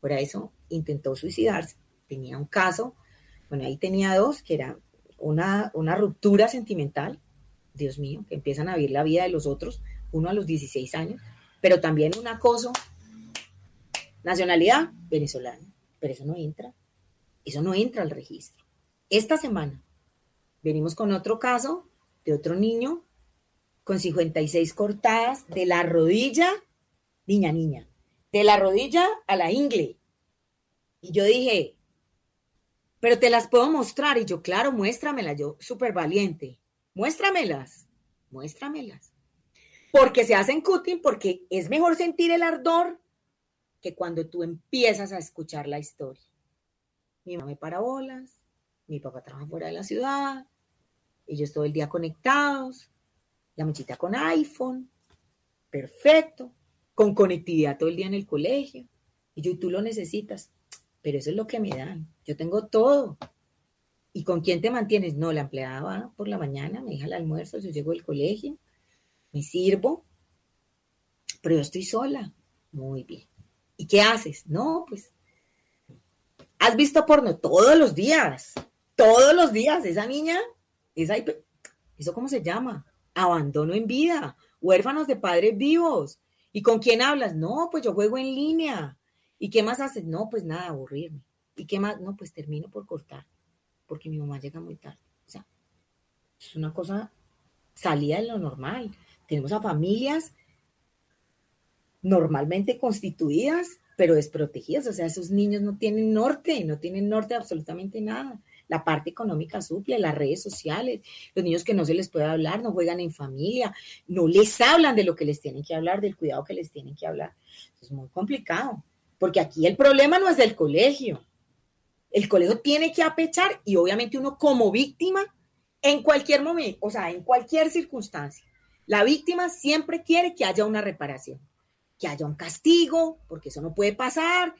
Por eso intentó suicidarse. Tenía un caso, bueno, ahí tenía dos, que era una, una ruptura sentimental, Dios mío, que empiezan a vivir la vida de los otros, uno a los 16 años, pero también un acoso. Nacionalidad venezolana, pero eso no entra, eso no entra al registro. Esta semana venimos con otro caso de otro niño con 56 cortadas de la rodilla, niña, niña, de la rodilla a la ingle. Y yo dije, pero te las puedo mostrar. Y yo, claro, muéstramelas, yo súper valiente. Muéstramelas, muéstramelas. Porque se hacen cutting, porque es mejor sentir el ardor que cuando tú empiezas a escuchar la historia. Mi mamá me para bolas, mi papá trabaja fuera de la ciudad, ellos todo el día conectados, la muchita con iPhone, perfecto, con conectividad todo el día en el colegio. Y yo, tú lo necesitas, pero eso es lo que me dan. Yo tengo todo. ¿Y con quién te mantienes? No, la empleada va por la mañana, me deja el almuerzo, yo llego del colegio, me sirvo, pero yo estoy sola. Muy bien. ¿Y qué haces? No, pues, has visto porno todos los días, todos los días. Esa niña, esa, ¿eso cómo se llama? Abandono en vida, huérfanos de padres vivos. ¿Y con quién hablas? No, pues yo juego en línea. ¿Y qué más haces? No, pues nada, aburrirme. ¿Y qué más? No, pues termino por cortar, porque mi mamá llega muy tarde. O sea, es una cosa salida de lo normal. Tenemos a familias normalmente constituidas, pero desprotegidas. O sea, esos niños no tienen norte, no tienen norte absolutamente nada. La parte económica suple, las redes sociales, los niños que no se les puede hablar, no juegan en familia, no les hablan de lo que les tienen que hablar, del cuidado que les tienen que hablar. Es muy complicado, porque aquí el problema no es del colegio. El colegio tiene que apechar y obviamente uno como víctima, en cualquier momento, o sea, en cualquier circunstancia, la víctima siempre quiere que haya una reparación que haya un castigo, porque eso no puede pasar.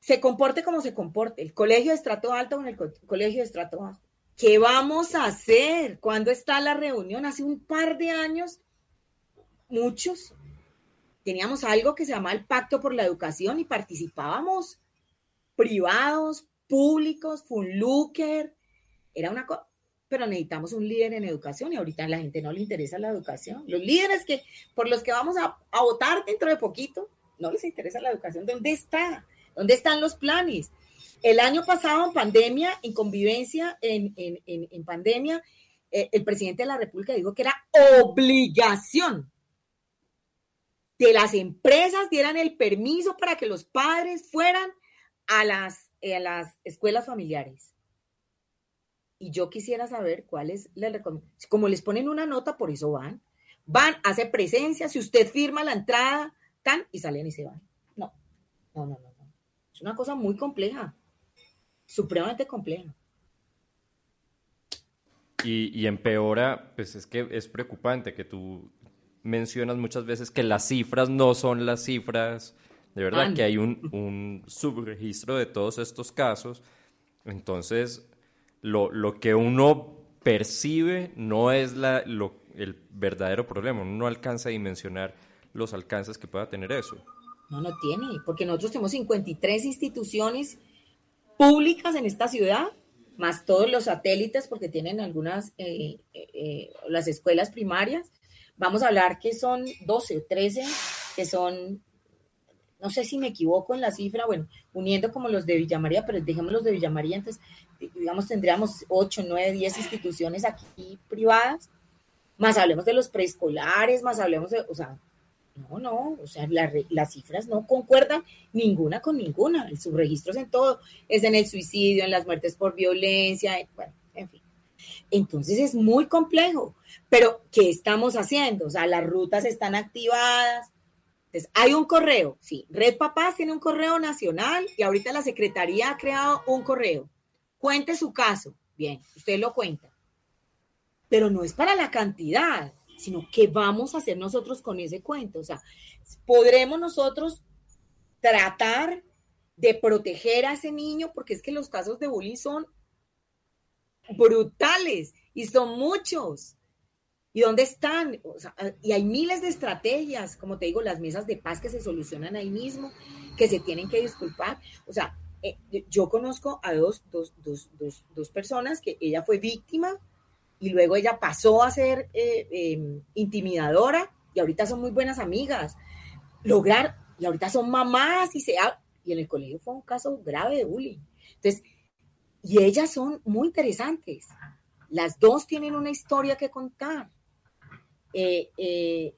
Se comporte como se comporte. El colegio de estrato alto con el co colegio de estrato bajo. ¿Qué vamos a hacer? ¿Cuándo está la reunión? Hace un par de años, muchos teníamos algo que se llama el Pacto por la Educación y participábamos privados, públicos, Funlooker. Era una cosa pero necesitamos un líder en educación y ahorita a la gente no le interesa la educación. Los líderes que por los que vamos a, a, votar dentro de poquito, no les interesa la educación. ¿Dónde está? ¿Dónde están los planes? El año pasado en pandemia, en convivencia, en, en, en, en pandemia, eh, el presidente de la República dijo que era obligación de las empresas dieran el permiso para que los padres fueran a las, eh, a las escuelas familiares y yo quisiera saber cuál es la recomendación. Como les ponen una nota, por eso van. Van, hace presencia, si usted firma la entrada, tan, y salen y se van. No, no, no, no. Es una cosa muy compleja, supremamente compleja. Y, y empeora, pues es que es preocupante que tú mencionas muchas veces que las cifras no son las cifras, de verdad, que hay un, un subregistro de todos estos casos. Entonces, lo, lo que uno percibe no es la, lo, el verdadero problema. Uno no alcanza a dimensionar los alcances que pueda tener eso. No, no tiene, porque nosotros tenemos 53 instituciones públicas en esta ciudad, más todos los satélites, porque tienen algunas, eh, eh, las escuelas primarias. Vamos a hablar que son 12 o 13 que son no sé si me equivoco en la cifra, bueno, uniendo como los de Villa María, pero dejemos los de Villa María, entonces, digamos, tendríamos 8, 9, 10 instituciones aquí privadas, más hablemos de los preescolares, más hablemos de, o sea, no, no, o sea, las cifras no concuerdan ninguna con ninguna, el subregistro es en todo, es en el suicidio, en las muertes por violencia, en- bueno, en fin. Entonces es muy complejo, pero ¿qué estamos haciendo? O sea, las rutas están activadas. Entonces, hay un correo, sí. Red Papás tiene un correo nacional y ahorita la Secretaría ha creado un correo. Cuente su caso. Bien, usted lo cuenta. Pero no es para la cantidad, sino qué vamos a hacer nosotros con ese cuento. O sea, podremos nosotros tratar de proteger a ese niño, porque es que los casos de bullying son brutales y son muchos. ¿Y dónde están? O sea, y hay miles de estrategias, como te digo, las mesas de paz que se solucionan ahí mismo, que se tienen que disculpar. O sea, eh, yo conozco a dos, dos, dos, dos, dos personas que ella fue víctima y luego ella pasó a ser eh, eh, intimidadora y ahorita son muy buenas amigas. Lograr, y ahorita son mamás y se y en el colegio fue un caso grave de bullying. Entonces, y ellas son muy interesantes. Las dos tienen una historia que contar. Eh, eh,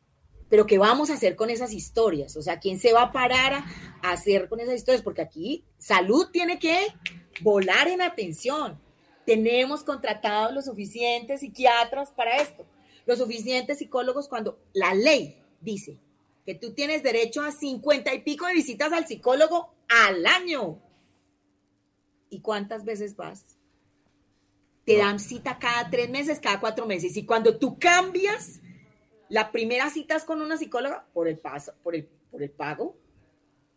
pero ¿qué vamos a hacer con esas historias? O sea, ¿quién se va a parar a hacer con esas historias? Porque aquí salud tiene que volar en atención. Tenemos contratados los suficientes psiquiatras para esto, los suficientes psicólogos cuando la ley dice que tú tienes derecho a cincuenta y pico de visitas al psicólogo al año. ¿Y cuántas veces vas? Te dan cita cada tres meses, cada cuatro meses. Y cuando tú cambias, la primera cita es con una psicóloga por el, paso, por el, por el pago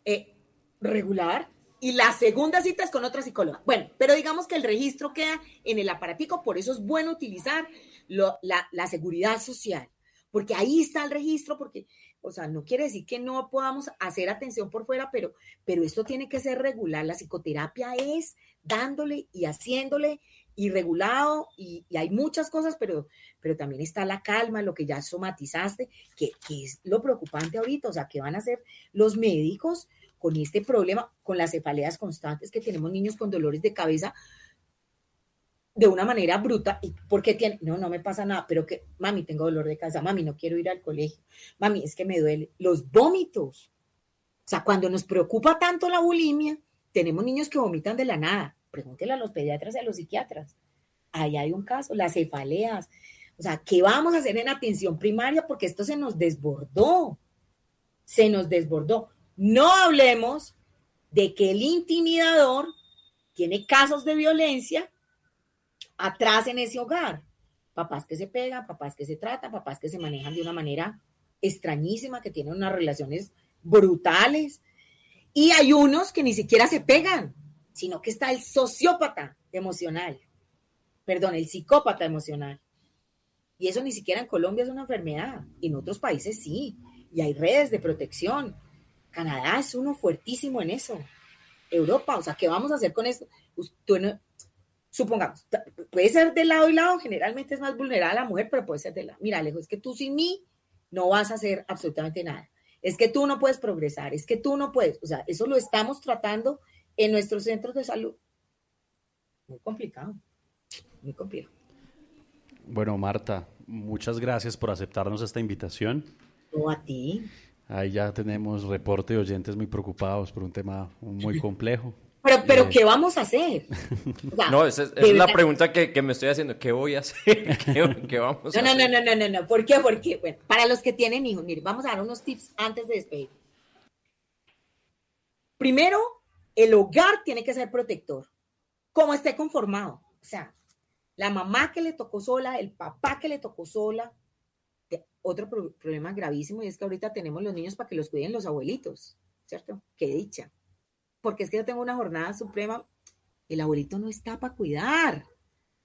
eh, regular y la segunda cita es con otra psicóloga. Bueno, pero digamos que el registro queda en el aparatico, por eso es bueno utilizar lo- la, la seguridad social, porque ahí está el registro, porque, o sea, no quiere decir que no podamos hacer atención por fuera, pero, pero esto tiene que ser regular. La psicoterapia es dándole y haciéndole y regulado, y, hay muchas cosas, pero, pero también está la calma, lo que ya somatizaste, que, que es lo preocupante ahorita, o sea, ¿qué van a hacer los médicos con este problema, con las cefaleas constantes que tenemos niños con dolores de cabeza de una manera bruta? ¿Y por qué tiene? No, no me pasa nada, pero que, mami, tengo dolor de cabeza, mami, no quiero ir al colegio, mami, es que me duele. Los vómitos. O sea, cuando nos preocupa tanto la bulimia, tenemos niños que vomitan de la nada. Pregúntele a los pediatras y a los psiquiatras. Ahí hay un caso, las cefaleas. O sea, ¿qué vamos a hacer en atención primaria? Porque esto se nos desbordó. Se nos desbordó. No hablemos de que el intimidador tiene casos de violencia atrás en ese hogar. Papás que se pegan, papás que se tratan, papás que se manejan de una manera extrañísima, que tienen unas relaciones brutales. Y hay unos que ni siquiera se pegan, sino que está el sociópata emocional. Perdón, el psicópata emocional. Y eso ni siquiera en Colombia es una enfermedad. En otros países sí. Y hay redes de protección. Canadá es uno fuertísimo en eso. Europa, o sea, ¿qué vamos a hacer con esto? Tú no- supongamos, puede ser de lado y lado, generalmente es más vulnerable la mujer, pero puede ser de lado. Mira, Alejo, es que tú sin mí no vas a hacer absolutamente nada. Es que tú no puedes progresar, es que tú no puedes. O sea, eso lo estamos tratando en nuestros centros de salud. Muy complicado, muy complejo. Bueno, Marta, muchas gracias por aceptarnos esta invitación. No a ti. Ahí ya tenemos reporte de oyentes muy preocupados por un tema muy complejo. Pero, pero Eh, ¿qué vamos a hacer? [laughs] O sea, No, esa es, de esa es la pregunta que, que me estoy haciendo. ¿Qué voy a hacer? [laughs] ¿Qué, qué vamos a No, no, hacer? no, no, no, no, no. ¿Por qué? Porque, bueno, para los que tienen hijos, miren, vamos a dar unos tips antes de despedir. Primero, el hogar tiene que ser protector, como esté conformado. O sea, la mamá que le tocó sola, el papá que le tocó sola. Otro pro- problema gravísimo y es que ahorita tenemos los niños para que los cuiden los abuelitos, ¿cierto? Qué dicha. Porque es que yo tengo una jornada suprema, el abuelito no está para cuidar.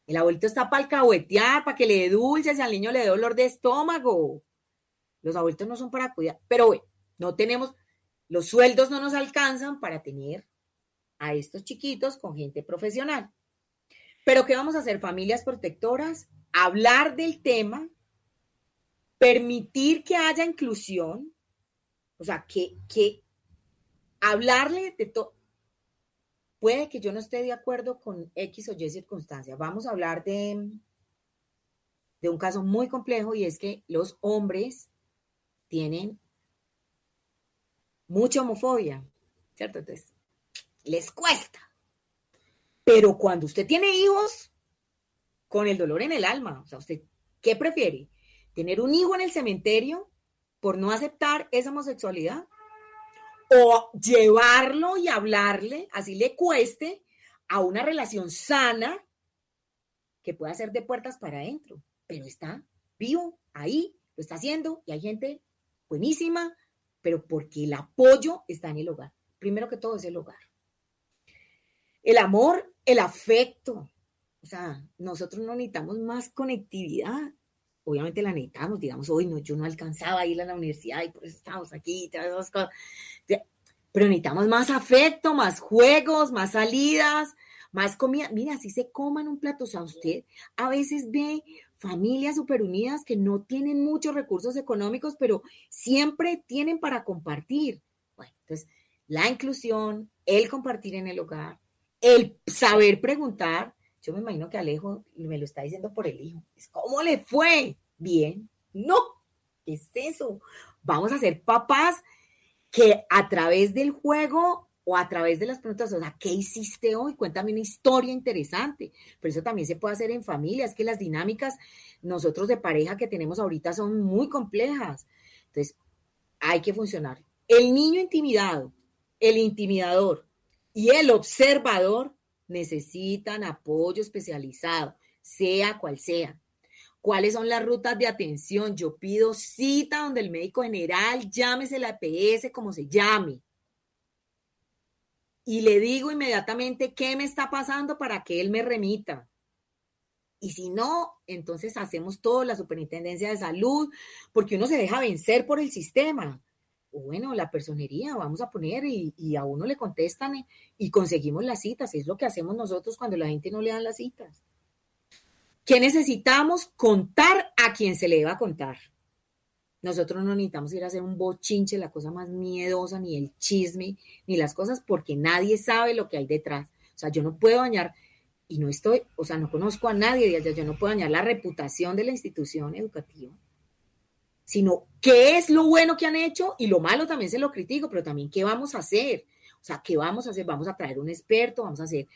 El abuelito está para alcahuetear, para que le dé dulces, al niño le dé dolor de estómago. Los abuelitos no son para cuidar. Pero bueno, no tenemos, los sueldos no nos alcanzan para tener a estos chiquitos con gente profesional. Pero ¿qué vamos a hacer? Familias protectoras, hablar del tema, permitir que haya inclusión, o sea, que, que hablarle de todo. Puede que yo no esté de acuerdo con X o Y circunstancia. Vamos a hablar de, de un caso muy complejo y es que los hombres tienen mucha homofobia, ¿cierto? Entonces, les cuesta. Pero cuando usted tiene hijos, con el dolor en el alma, o sea, usted, ¿qué prefiere? ¿Tener un hijo en el cementerio por no aceptar esa homosexualidad? ¿O llevarlo y hablarle, así le cueste, a una relación sana que pueda ser de puertas para adentro? Pero está vivo, ahí, lo está haciendo y hay gente buenísima, pero porque el apoyo está en el hogar. Primero que todo es el hogar. El amor, el afecto. O sea, nosotros no necesitamos más conectividad. Obviamente la necesitamos, digamos, hoy no, yo no alcanzaba a ir a la universidad y por eso estamos aquí, todas esas cosas. Pero necesitamos más afecto, más juegos, más salidas, más comida. Mira, así se coman un plato. O sea, usted a veces ve familias súper unidas que no tienen muchos recursos económicos, pero siempre tienen para compartir. Bueno, entonces, la inclusión, el compartir en el hogar, el saber preguntar. Yo me imagino que Alejo me lo está diciendo por el hijo. ¿Cómo le fue? Bien. No, ¿qué es eso? Vamos a ser papás que a través del juego o a través de las preguntas, o sea, ¿qué hiciste hoy? Cuéntame una historia interesante. Pero eso también se puede hacer en familia, es que las dinámicas nosotros de pareja que tenemos ahorita son muy complejas. Entonces, hay que funcionar. El niño intimidado, el intimidador y el observador necesitan apoyo especializado, sea cual sea. ¿Cuáles son las rutas de atención? Yo pido cita donde el médico general, llámese la EPS, como se llame. Y le digo inmediatamente qué me está pasando para que él me remita. Y si no, entonces hacemos todo la superintendencia de salud, porque uno se deja vencer por el sistema. Bueno, la personería, vamos a poner, y, a uno le contestan y, conseguimos las citas. Es lo que hacemos nosotros cuando la gente no le dan las citas. ¿Qué necesitamos? Contar a quien se le deba contar. Nosotros no necesitamos ir a hacer un bochinche, la cosa más miedosa, ni el chisme, ni las cosas, porque nadie sabe lo que hay detrás. O sea, yo no puedo dañar, y no estoy, o sea, no conozco a nadie de allá, yo no puedo dañar la reputación de la institución educativa, sino qué es lo bueno que han hecho y lo malo también se lo critico, pero también qué vamos a hacer. O sea, ¿qué vamos a hacer? Vamos a traer un experto, vamos a hacer.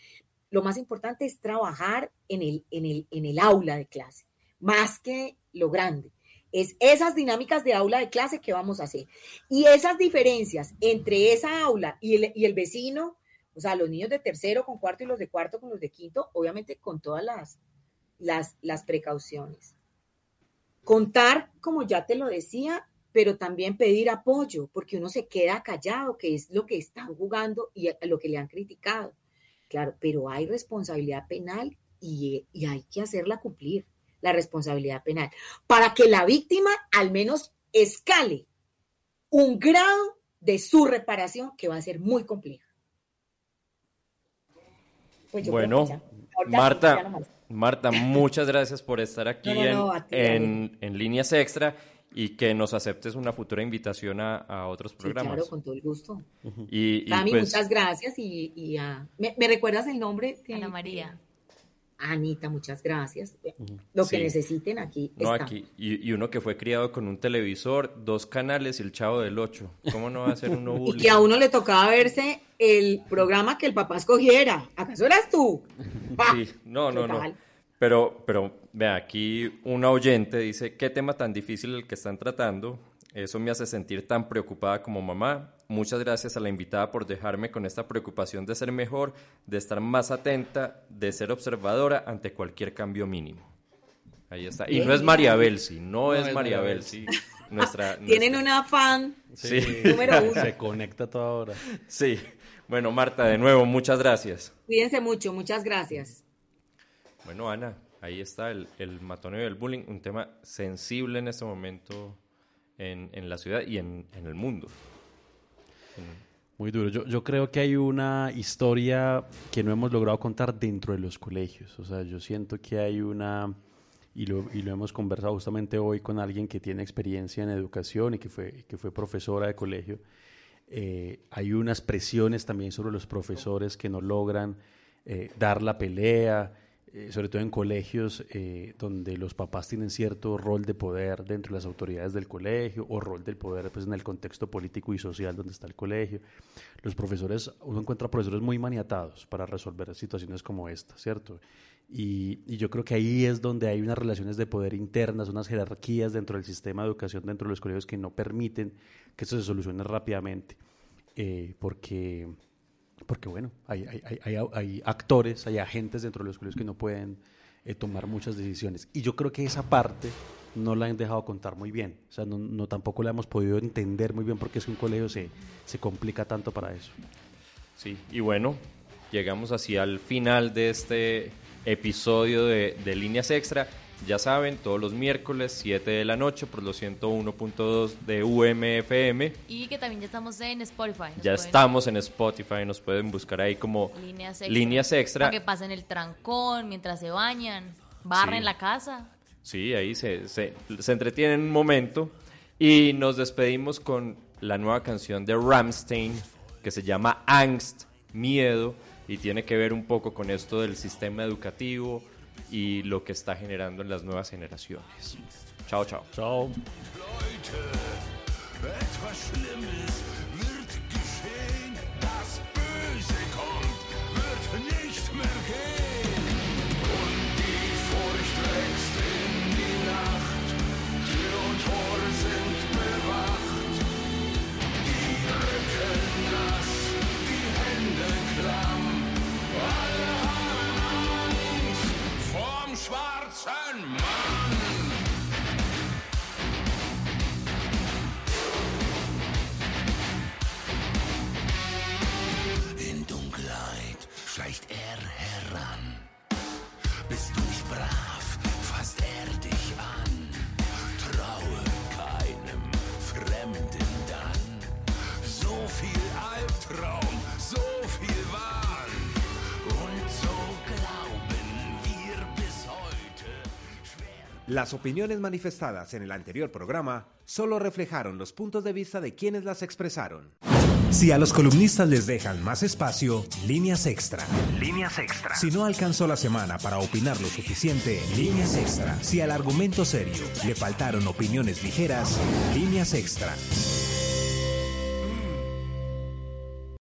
Lo más importante es trabajar en el, en el, en el aula de clase, más que lo grande. Es esas dinámicas de aula de clase que vamos a hacer. Y esas diferencias entre esa aula y el, y el vecino, o sea, los niños de tercero con cuarto y los de cuarto con los de quinto, obviamente con todas las, las, las precauciones. Contar, como ya te lo decía, pero también pedir apoyo, porque uno se queda callado, que es lo que están jugando y lo que le han criticado. Claro, pero hay responsabilidad penal y, y hay que hacerla cumplir la responsabilidad penal, para que la víctima al menos escale un grado de su reparación que va a ser muy compleja. Pues yo Bueno, sí, ya Marta, [laughs] muchas gracias por estar aquí No, no, no, en, a ti, en, en Líneas Extra y que nos aceptes una futura invitación a, a otros Sí, programas. claro, con todo el gusto. Y, y Tami, pues, muchas gracias y, y, ah, ¿me, me recuerdas el nombre? de- Ana María. Anita, muchas gracias. Lo que necesiten aquí no está. aquí, y, y uno que fue criado con un televisor, dos canales y el chavo del 8. ¿Cómo no va a ser uno [laughs] Y que a uno le tocaba verse el programa que el papá escogiera. ¿Acaso eras tú? Sí, no, no, no. Pero, pero, vea, aquí una oyente dice, ¿qué tema tan difícil el que están tratando? Eso me hace sentir tan preocupada como mamá. Muchas gracias a la invitada por dejarme con esta preocupación de ser mejor, de estar más atenta, de ser observadora ante cualquier cambio mínimo. Ahí está. Y no es. María Belsi, no, No es es María María Belsi. [laughs] [laughs] Nuestra, Tienen nuestra- una fan Sí. [laughs] número uno. Se conecta toda hora. Sí. Bueno, Marta, de nuevo, muchas gracias. Cuídense mucho, muchas gracias. Bueno, Ana, ahí está el, el matoneo y el bullying, un tema sensible en este momento en, en la ciudad y en, en el mundo. Muy duro. Yo, creo que hay una historia que no hemos logrado contar dentro de los colegios. O sea, yo siento que hay una, y lo, y lo hemos conversado justamente hoy con alguien que tiene experiencia en educación y que fue, que fue profesora de colegio, Eh, hay unas presiones también sobre los profesores que no logran eh, dar la pelea, eh, sobre todo en colegios eh, donde los papás tienen cierto rol de poder dentro de las autoridades del colegio o rol del poder pues, en el contexto político y social donde está el colegio. Los profesores, uno encuentra profesores muy maniatados para resolver situaciones como esta, ¿cierto? Y, yo creo que ahí es donde hay unas relaciones de poder internas, unas jerarquías dentro del sistema de educación, dentro de los colegios que no permiten que esto se solucione rápidamente. Eh, porque porque bueno, hay, hay, hay, actores, hay agentes dentro de los colegios que no pueden eh, tomar muchas decisiones. Y yo creo que esa parte no la han dejado contar muy bien. O sea, no, no tampoco la hemos podido entender muy bien porque es que un colegio se, se complica tanto para eso. Sí, y bueno, llegamos así al final de este episodio de, de Líneas Extra. Ya saben, todos los miércoles, 7 de la noche, por los 101.2 de UMFM. Y que también ya estamos en Spotify. Ya pueden- estamos en Spotify, nos pueden buscar ahí como Líneas extra. Líneas Extra. Para que pasen el trancón mientras se bañan, barren Sí. la casa. Sí, ahí se, se, se entretienen un momento. Y nos despedimos con la nueva canción de Ramstein que se llama Angst, Miedo, y tiene que ver un poco con esto del sistema educativo y lo que está generando en las nuevas generaciones. Chao, chao. Chao. Sandman. Las opiniones manifestadas en el anterior programa solo reflejaron los puntos de vista de quienes las expresaron. Si a los columnistas les dejan más espacio, líneas extra. Líneas extra. Si no alcanzó la semana para opinar lo suficiente, líneas extra. Si al argumento serio le faltaron opiniones ligeras, líneas extra.